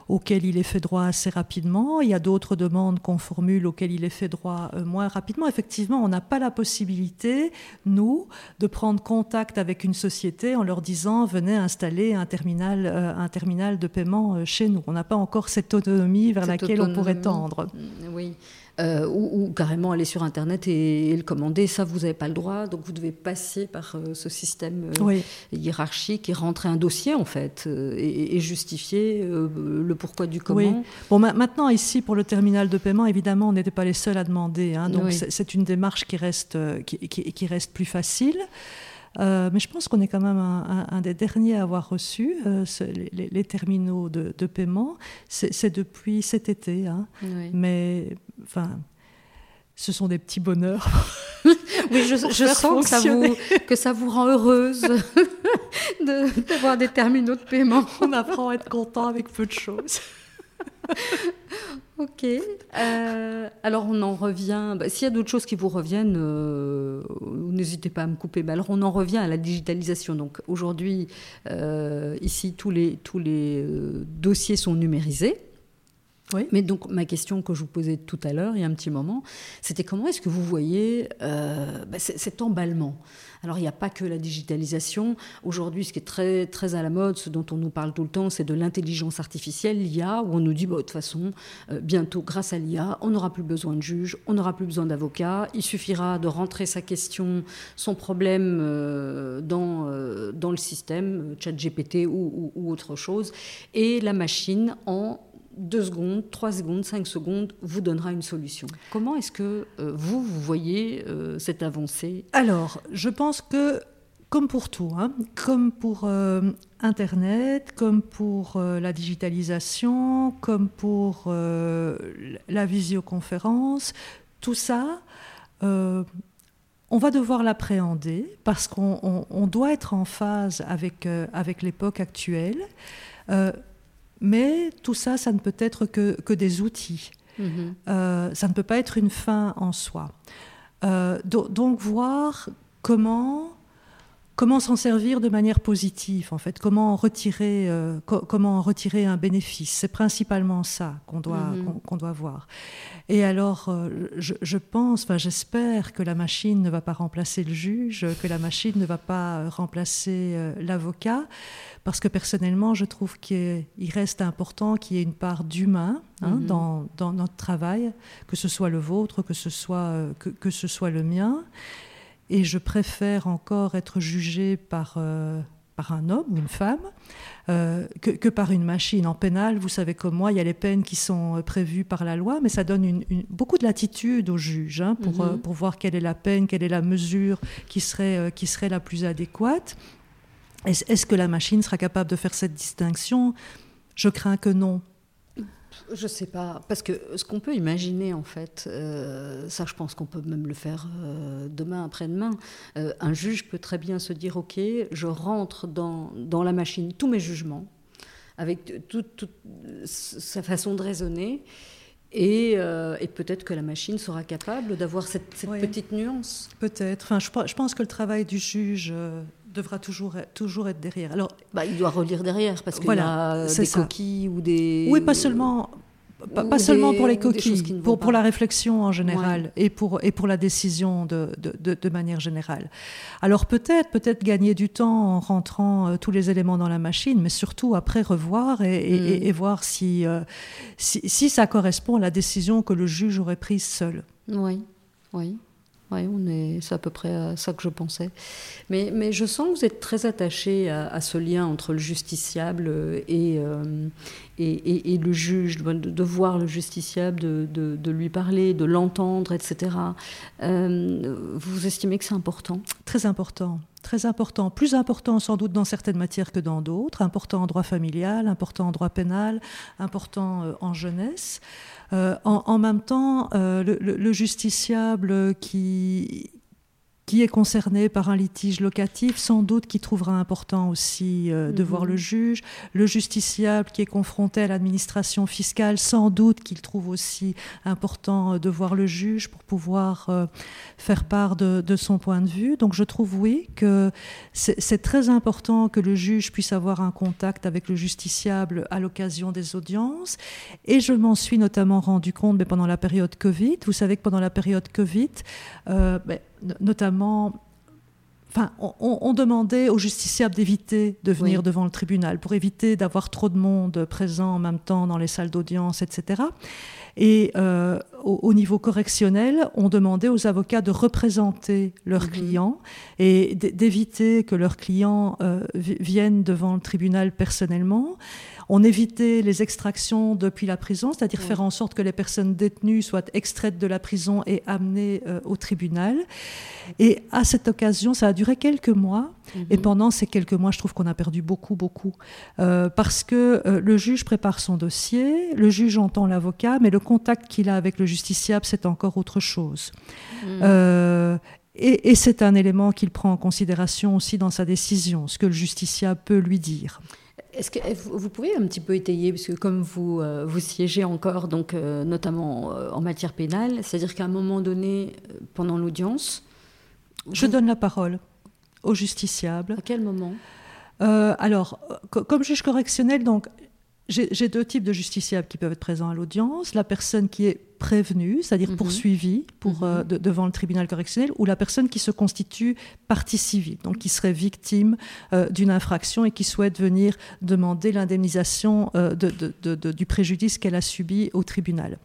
auxquelles il est fait droit assez rapidement. Il y a d'autres demandes qu'on formule auxquelles il est fait droit moins rapidement. Effectivement, on n'a pas la possibilité, nous, de prendre contact avec une société en leur disant venez installer un terminal, un terminal de paiement chez nous. On n'a pas encore cette autonomie vers laquelle on pourrait tendre. Oui. Euh, ou, carrément aller sur Internet et, le commander. Ça, vous n'avez pas le droit. Donc, vous devez passer par euh, ce système euh, hiérarchique et rentrer un dossier, en fait, et, justifier le pourquoi du comment. Oui. Bon, maintenant, ici, pour le terminal de paiement, évidemment, on n'était pas les seuls à demander. Hein. donc, c'est une démarche qui reste, qui, qui reste plus facile. Euh, mais je pense qu'on est quand même un, des derniers à avoir reçu euh, les, terminaux de, paiement. C'est depuis cet été. Hein. Mais enfin, ce sont des petits bonheurs. oui, je, sens que ça, vous, que ça, vous, rend heureuse d'avoir des terminaux de paiement. On apprend à être content avec peu de choses. ok. Euh, alors on en revient. Bah, s'il y a d'autres choses qui vous reviennent, euh, n'hésitez pas à me couper. Mais alors on en revient à la digitalisation. Donc aujourd'hui, euh, ici tous les tous les dossiers sont numérisés. Oui. Mais donc ma question que je vous posais tout à l'heure, il y a un petit moment, c'était comment est-ce que vous voyez bah, cet emballement? Alors il n'y a pas que la digitalisation. Aujourd'hui, ce qui est très, très à la mode, ce dont on nous parle tout le temps, c'est de l'intelligence artificielle, l'IA, où on nous dit, bah, de toute façon, euh, bientôt, grâce à l'IA, on n'aura plus besoin de juge, on n'aura plus besoin d'avocat, il suffira de rentrer sa question, son problème euh, dans, euh, dans le système, chat GPT ou, ou autre chose, et la machine en deux secondes, trois secondes, cinq secondes vous donnera une solution. Comment est-ce que euh, vous, vous voyez euh, cette avancée? Alors, je pense que, comme pour tout, hein, comme pour euh, Internet, comme pour la digitalisation, comme pour la visioconférence, tout ça, on va devoir l'appréhender parce qu'on doit être en phase avec, avec l'époque actuelle. Mais tout ça, ça ne peut être que, des outils. Mhm. Euh, ça ne peut pas être une fin en soi. Euh, donc voir comment comment s'en servir de manière positive, en fait, comment en retirer, euh, comment retirer un bénéfice. C'est principalement ça qu'on doit, mhm. qu'on doit voir. Et alors, je, pense, enfin, j'espère que la machine ne va pas remplacer le juge, que la machine ne va pas remplacer l'avocat, parce que personnellement, je trouve qu'il reste important qu'il y ait une part d'humain hein, mhm. dans, notre travail, que ce soit le vôtre, que ce soit, euh, que, ce soit le mien. Et je préfère encore être jugé par, euh, par un homme ou une femme euh, que, par une machine. En pénal, vous savez comme moi, il y a les peines qui sont prévues par la loi, mais ça donne une, beaucoup de latitude au juge hein, pour, mhm. pour voir quelle est la peine, quelle est la mesure qui serait, qui serait la plus adéquate. Est-ce que la machine sera capable de faire cette distinction? Je crains que non. Je ne sais pas, parce que ce qu'on peut imaginer en fait, euh, ça je pense qu'on peut même le faire euh, demain, après-demain, euh, un juge peut très bien se dire, ok, je rentre dans, dans la machine tous mes jugements, avec toute, sa façon de raisonner, et, et peut-être que la machine sera capable d'avoir cette, petite nuance. Peut-être, enfin, je, je, pense que le travail du juge devra toujours, toujours être derrière. Alors, bah, il doit relire derrière parce qu'il y a des coquilles ou des. Oui, pas seulement. Pas, seulement pour les coquilles, pour, pour la réflexion en général et, pour, et pour la décision de, de, de, manière générale. Alors peut-être, peut-être gagner du temps en rentrant euh, tous les éléments dans la machine, mais surtout après revoir et, et, mm. voir si, euh, si, si, ça correspond à la décision que le juge aurait prise seul. Oui, oui. Oui, on est, c'est à peu près ça que je pensais. Mais, mais je sens que vous êtes très attaché à, ce lien entre le justiciable et, euh, et, et, le juge, de, voir le justiciable, de, de, de lui parler, de l'entendre, etc. Euh, vous estimez que c'est important? Très important. Très important, plus important sans doute dans certaines matières que dans d'autres, important en droit familial, important en droit pénal, important euh, en jeunesse. Euh, en, même temps, euh, le, justiciable qui, qui est concerné par un litige locatif, sans doute qui trouvera important aussi euh, de voir mhm. le juge. Le justiciable qui est confronté à l'administration fiscale, sans doute qu'il trouve aussi important euh, de voir le juge pour pouvoir euh, faire part de, de, son point de vue. Donc je trouve, oui, que c'est très important que le juge puisse avoir un contact avec le justiciable à l'occasion des audiences. Et je m'en suis notamment rendu compte mais pendant la période Covid. Vous savez que pendant la période Covid, ben, notamment Enfin, on, demandait aux justiciables d'éviter de venir devant le tribunal pour éviter d'avoir trop de monde présent en même temps dans les salles d'audience, etc. Et euh, au, niveau correctionnel, on demandait aux avocats de représenter leurs mhm. clients et d'éviter que leurs clients euh, viennent devant le tribunal personnellement. On évitait les extractions depuis la prison, c'est-à-dire faire en sorte que les personnes détenues soient extraites de la prison et amenées euh, au tribunal. Et à cette occasion, ça a duré quelques mois. Mhm. Et pendant ces quelques mois, je trouve qu'on a perdu beaucoup, beaucoup. Euh, parce que euh, le juge prépare son dossier, le juge entend l'avocat, mais le contact qu'il a avec le justiciable, c'est encore autre chose. Mhm. et, et c'est un élément qu'il prend en considération aussi dans sa décision, ce que le justiciable peut lui dire. Est-ce que vous pouvez un petit peu étayer, parce que comme vous, euh, vous siégez encore, donc, euh, notamment euh, en matière pénale, c'est-à-dire qu'à un moment donné, pendant l'audience... Je donne la parole au justiciable. À quel moment? Alors, comme juge correctionnel, donc, j'ai deux types de justiciables qui peuvent être présents à l'audience. La personne qui est prévenue, c'est-à-dire mhm. poursuivie pour, mhm. devant le tribunal correctionnel, ou la personne qui se constitue partie civile, donc qui serait victime d'une infraction et qui souhaite venir demander l'indemnisation du préjudice qu'elle a subi au tribunal.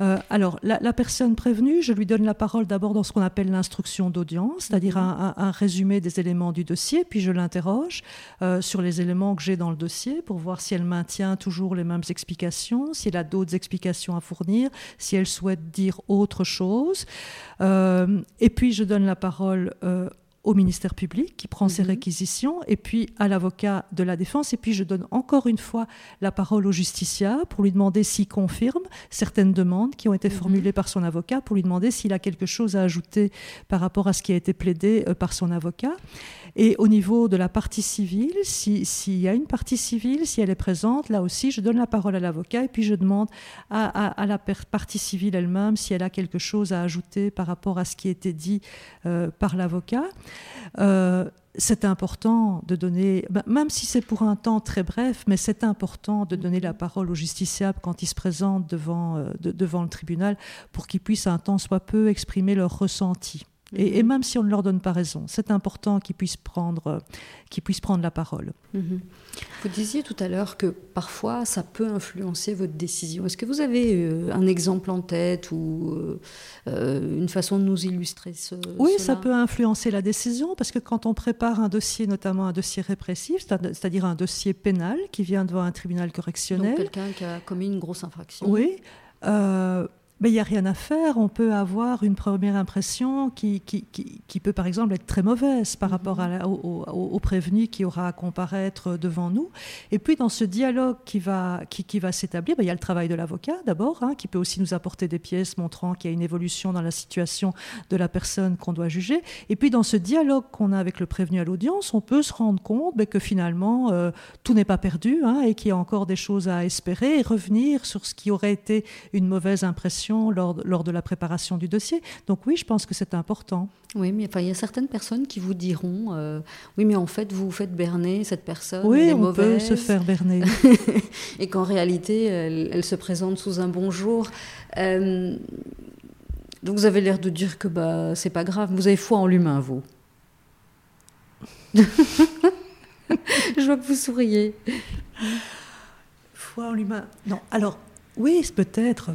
Euh, alors, la, personne prévenue, je lui donne la parole d'abord dans ce qu'on appelle l'instruction d'audience, c'est-à-dire mhm. un, résumé des éléments du dossier, puis je l'interroge euh, sur les éléments que j'ai dans le dossier pour voir si elle maintient toujours les mêmes explications, si elle a d'autres explications à fournir, si elle souhaite dire autre chose. Euh, et puis, je donne la parole au ministère public qui prend ses mhm. réquisitions, et puis à l'avocat de la défense, et puis je donne encore une fois la parole au justiciable pour lui demander s'il confirme certaines demandes qui ont été mhm. formulées par son avocat, pour lui demander s'il a quelque chose à ajouter par rapport à ce qui a été plaidé euh, par son avocat. Et au niveau de la partie civile, s'il y a une partie civile, si elle est présente, là aussi, je donne la parole à l'avocat et puis je demande à, la partie civile elle-même si elle a quelque chose à ajouter par rapport à ce qui a été dit euh, par l'avocat. Euh, c'est important de donner, ben, même si c'est pour un temps très bref, mais c'est important de donner la parole au justiciable quand il se présente devant, euh, devant le tribunal pour qu'ils puissent un temps soit peu exprimer leur ressenti. Et, même si on ne leur donne pas raison, c'est important qu'ils puissent prendre, qu'ils puissent prendre la parole. Mhm. Vous disiez tout à l'heure que parfois ça peut influencer votre décision. Est-ce que vous avez euh, un exemple en tête ou euh, euh, une façon de nous illustrer ce Oui, ça peut influencer la décision parce que quand on prépare un dossier, notamment un dossier répressif, c'est-à-dire un dossier pénal qui vient devant un tribunal correctionnel. quelqu'un qui a commis une grosse infraction. Oui mais il n'y a rien à faire. On peut avoir une première impression qui, qui, qui, peut, par exemple, être très mauvaise par rapport au, prévenu qui aura à comparaître devant nous. Et puis, dans ce dialogue qui va, qui va s'établir, ben, il y a le travail de l'avocat, d'abord, hein, qui peut aussi nous apporter des pièces montrant qu'il y a une évolution dans la situation de la personne qu'on doit juger. Et puis, dans ce dialogue qu'on a avec le prévenu à l'audience, on peut se rendre compte ben, que finalement, euh, tout n'est pas perdu hein, et qu'il y a encore des choses à espérer et revenir sur ce qui aurait été une mauvaise impression lors, lors de la préparation du dossier. Donc oui, je pense que c'est important. Oui, mais enfin, il y a certaines personnes qui vous diront euh, oui, mais en fait, vous vous faites berner cette personne. Oui, elle est on peut se faire berner. et qu'en réalité, elle, se présente sous un bonjour. Euh, donc vous avez l'air de dire que bah, c'est pas grave. Vous avez foi en l'humain, vous. Je vois que vous souriez. Foi en l'humain. Non, alors oui, peut-être.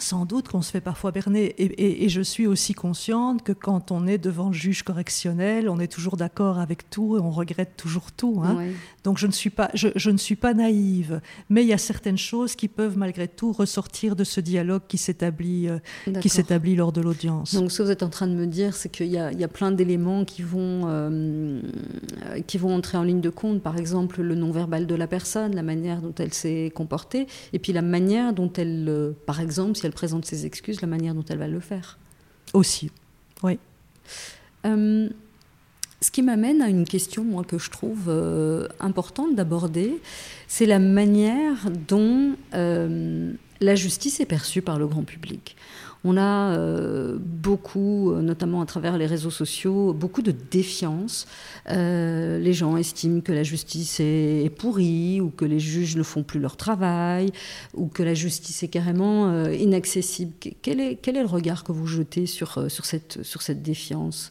Sans doute qu'on se fait parfois berner. Et, je suis aussi consciente que quand on est devant le juge correctionnel, on est toujours d'accord avec tout et on regrette toujours tout. Hein. Donc je ne, suis pas, je, ne suis pas naïve. Mais il y a certaines choses qui peuvent malgré tout ressortir de ce dialogue qui s'établit, euh, qui s'établit lors de l'audience. Donc ce que vous êtes en train de me dire, c'est qu'il y, y, a plein d'éléments qui, vont euh, qui vont entrer en ligne de compte. Par exemple, le non-verbal de la personne, la manière dont elle s'est comportée, et puis la manière dont elle, euh, par exemple, si elle présente ses excuses, la manière dont elle va le faire. Aussi, oui. Euh, ce qui m'amène à une question, moi, que je trouve euh, importante d'aborder, c'est la manière dont euh, la justice est perçue par le grand public. On a euh, beaucoup, euh, notamment à travers les réseaux sociaux, beaucoup de défiance. Euh, les gens estiment que la justice est, pourrie ou que les juges ne font plus leur travail ou que la justice est carrément inaccessible. Quel est, quel est, le regard que vous jetez sur, sur, cette, sur cette défiance?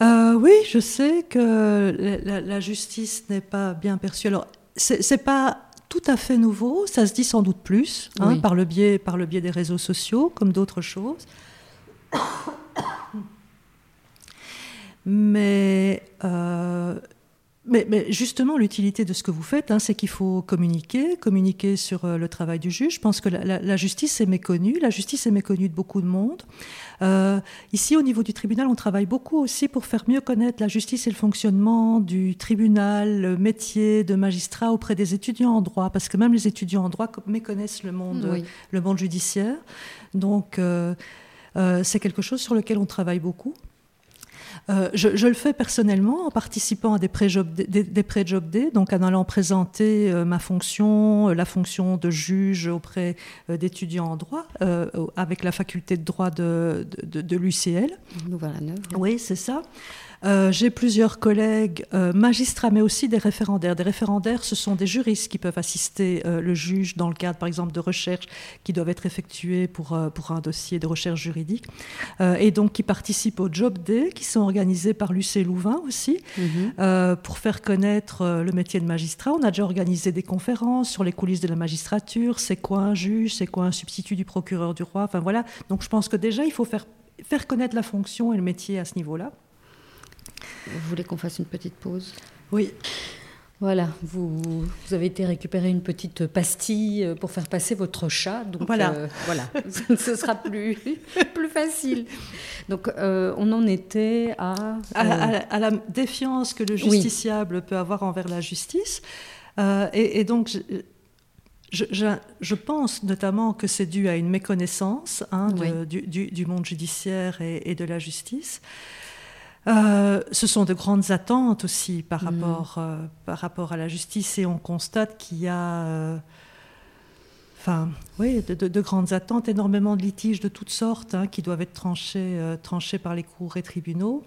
Oui, je sais que la, la justice n'est pas bien perçue. Alors, c'est pas tout à fait nouveau. Ça se dit sans doute plus hein, par, le biais, par le biais des réseaux sociaux, comme d'autres choses. Mais euh, mais, justement, l'utilité de ce que vous faites, hein, c'est qu'il faut communiquer, communiquer sur euh, le travail du juge. Je pense que la, justice est méconnue, la justice est méconnue de beaucoup de monde. Euh, ici, au niveau du tribunal, on travaille beaucoup aussi pour faire mieux connaître la justice et le fonctionnement du tribunal, le métier de magistrat auprès des étudiants en droit, parce que même les étudiants en droit méconnaissent le monde, le monde judiciaire. Donc, euh, c'est quelque chose sur lequel on travaille beaucoup. Euh, je, le fais personnellement en participant à des pré-job day, donc en allant présenter euh, ma fonction, euh, la fonction de juge auprès d'étudiants en droit, avec la faculté de droit de, de, de, l'UCL. Oui, c'est ça. Euh, j'ai plusieurs collègues euh, magistrats, mais aussi des référendaires. Des référendaires, ce sont des juristes qui peuvent assister euh, le juge dans le cadre, par exemple, de recherches qui doivent être effectuées pour, pour un dossier de recherche juridique, et donc qui participent au Job Day, qui sont organisés par l'UC Louvain aussi, mhm. pour faire connaître le métier de magistrat. On a déjà organisé des conférences sur les coulisses de la magistrature, c'est quoi un juge, c'est quoi un substitut du procureur du roi, enfin voilà. Donc je pense que déjà, il faut faire, faire connaître la fonction et le métier à ce niveau-là. Vous voulez qu'on fasse une petite pause? Oui. Voilà, vous, vous, avez été récupérer une petite pastille euh, pour faire passer votre chat. Donc voilà, euh, voilà ce sera plus, plus facile. Donc euh, on en était à, à, la défiance que le justiciable peut avoir envers la justice. Et, donc je, je, je, pense notamment que c'est dû à une méconnaissance hein, du, du, du, monde judiciaire et, et de la justice. Euh, ce sont de grandes attentes aussi par mm. rapport, euh, par rapport à la justice et on constate qu'il y a euh, enfin, oui, de, grandes attentes, énormément de litiges de toutes sortes hein, qui doivent être tranchés, tranchés par les cours et tribunaux.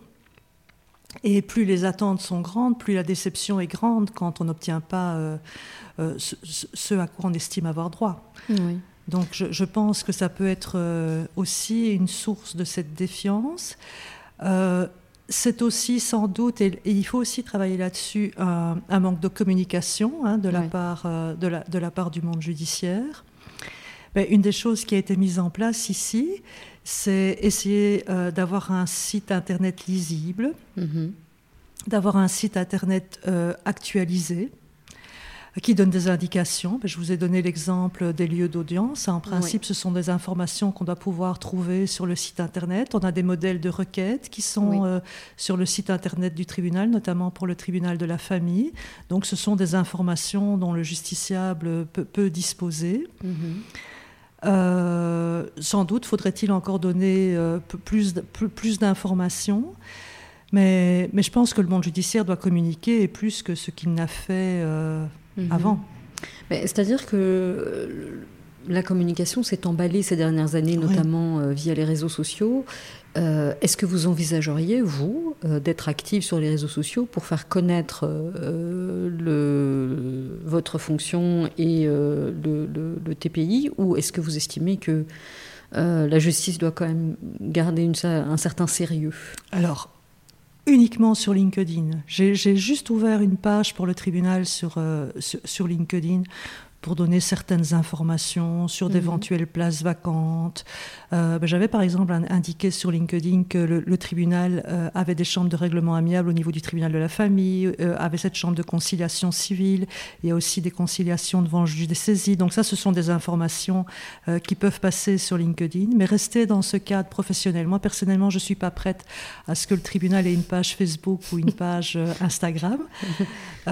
Et plus les attentes sont grandes, plus la déception est grande quand on n'obtient pas ce, à quoi on estime avoir droit. Donc je, je, pense que ça peut être aussi une source de cette défiance c'est aussi sans doute, et, il faut aussi travailler là-dessus, un, manque de communication hein, de, la part, euh, de, la, de, la, part du monde judiciaire. Mais une des choses qui a été mise en place ici, c'est essayer euh, d'avoir un site Internet lisible, mm-hmm. d'avoir un site Internet euh, actualisé. Qui donne des indications. Je vous ai donné l'exemple des lieux d'audience. En principe, ce sont des informations qu'on doit pouvoir trouver sur le site Internet. On a des modèles de requêtes qui sont euh, sur le site Internet du tribunal, notamment pour le tribunal de la famille. Donc ce sont des informations dont le justiciable peut, disposer. Mhm. Euh, sans doute faudrait-il encore donner euh, plus, plus, d'informations. Mais, mais, je pense que le monde judiciaire doit communiquer plus que ce qu'il n'a fait Mhm. avant. C'est-à-dire que euh, la communication s'est emballée ces dernières années, notamment euh, via les réseaux sociaux. Euh, est-ce que vous envisageriez, vous, d'être actif sur les réseaux sociaux pour faire connaître le, votre fonction et le, TPI Ou est-ce que vous estimez que la justice doit quand même garder un certain sérieux? Alors, uniquement sur LinkedIn. J'ai juste ouvert une page pour le tribunal sur, euh, sur LinkedIn pour donner certaines informations sur d'éventuelles mhm. places vacantes. Euh, ben, j'avais par exemple indiqué sur LinkedIn que le, tribunal euh, avait des chambres de règlement amiable au niveau du tribunal de la famille, euh, avait cette chambre de conciliation civile, il y a aussi des conciliations devant le juge des saisies. Donc ça, ce sont des informations qui peuvent passer sur LinkedIn, mais rester dans ce cadre professionnel. Moi, personnellement, je ne suis pas prête à ce que le tribunal ait une page Facebook ou une page Instagram.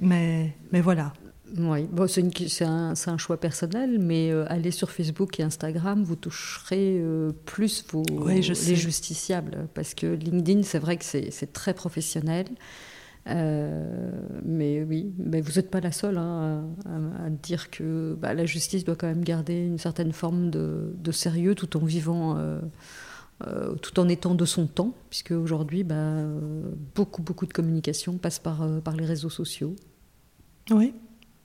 mais, mais voilà. Oui, bon, c'est un, un, choix personnel, mais euh, aller sur Facebook et Instagram, vous toucherez euh, plus vos, les justiciables. Parce que LinkedIn, c'est vrai que c'est très professionnel. Euh, mais oui, mais vous n'êtes pas la seule hein, à, dire que bah, la justice doit quand même garder une certaine forme de, de sérieux tout en vivant, tout en étant de son temps, puisque aujourd'hui, bah, beaucoup, beaucoup de communication passe par, par les réseaux sociaux. Oui,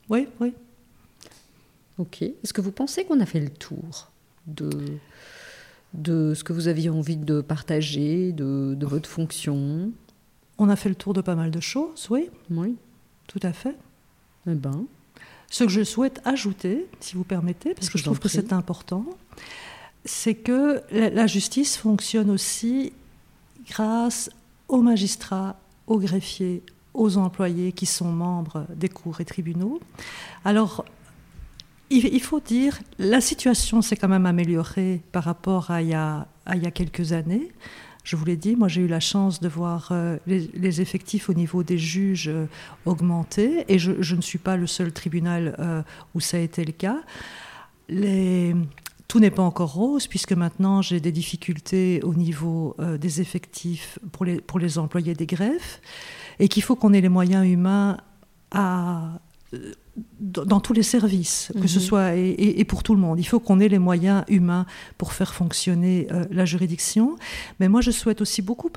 oui, oui. Ok. Est-ce que vous pensez qu'on a fait le tour de, de ce que vous aviez envie de partager, de, de votre fonction? On a fait le tour de pas mal de choses, oui. Oui. Tout à fait. Eh ben. Ce que je souhaite ajouter, si vous permettez, parce que je trouve que c'est important, c'est que la justice fonctionne aussi grâce aux magistrats, aux greffiers, aux employés qui sont membres des cours et tribunaux. Alors, il faut dire, la situation s'est quand même améliorée par rapport à il y a, quelques années. Je vous l'ai dit, moi j'ai eu la chance de voir euh, les, effectifs au niveau des juges euh, augmenter, et je, ne suis pas le seul tribunal euh, où ça a été le cas. Tout n'est pas encore rose, puisque maintenant j'ai des difficultés au niveau des effectifs pour les employés des greffes et qu'il faut qu'on ait les moyens humains à, dans tous les services, que ce mhm. soit et, pour tout le monde. Il faut qu'on ait les moyens humains pour faire fonctionner euh, la juridiction. Mais moi, je souhaite aussi beaucoup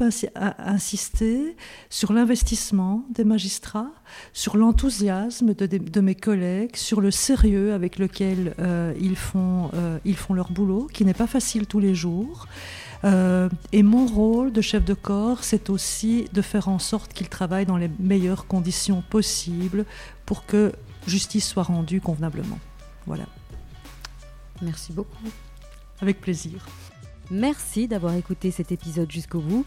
insister sur l'investissement des magistrats, sur l'enthousiasme de, mes collègues, sur le sérieux avec lequel euh, ils, font, euh, ils font leur boulot, qui n'est pas facile tous les jours. Euh, et mon rôle de chef de corps, c'est aussi de faire en sorte qu'il travaille dans les meilleures conditions possibles pour que justice soit rendue convenablement. Voilà. Merci beaucoup. Avec plaisir. Merci d'avoir écouté cet épisode jusqu'au bout.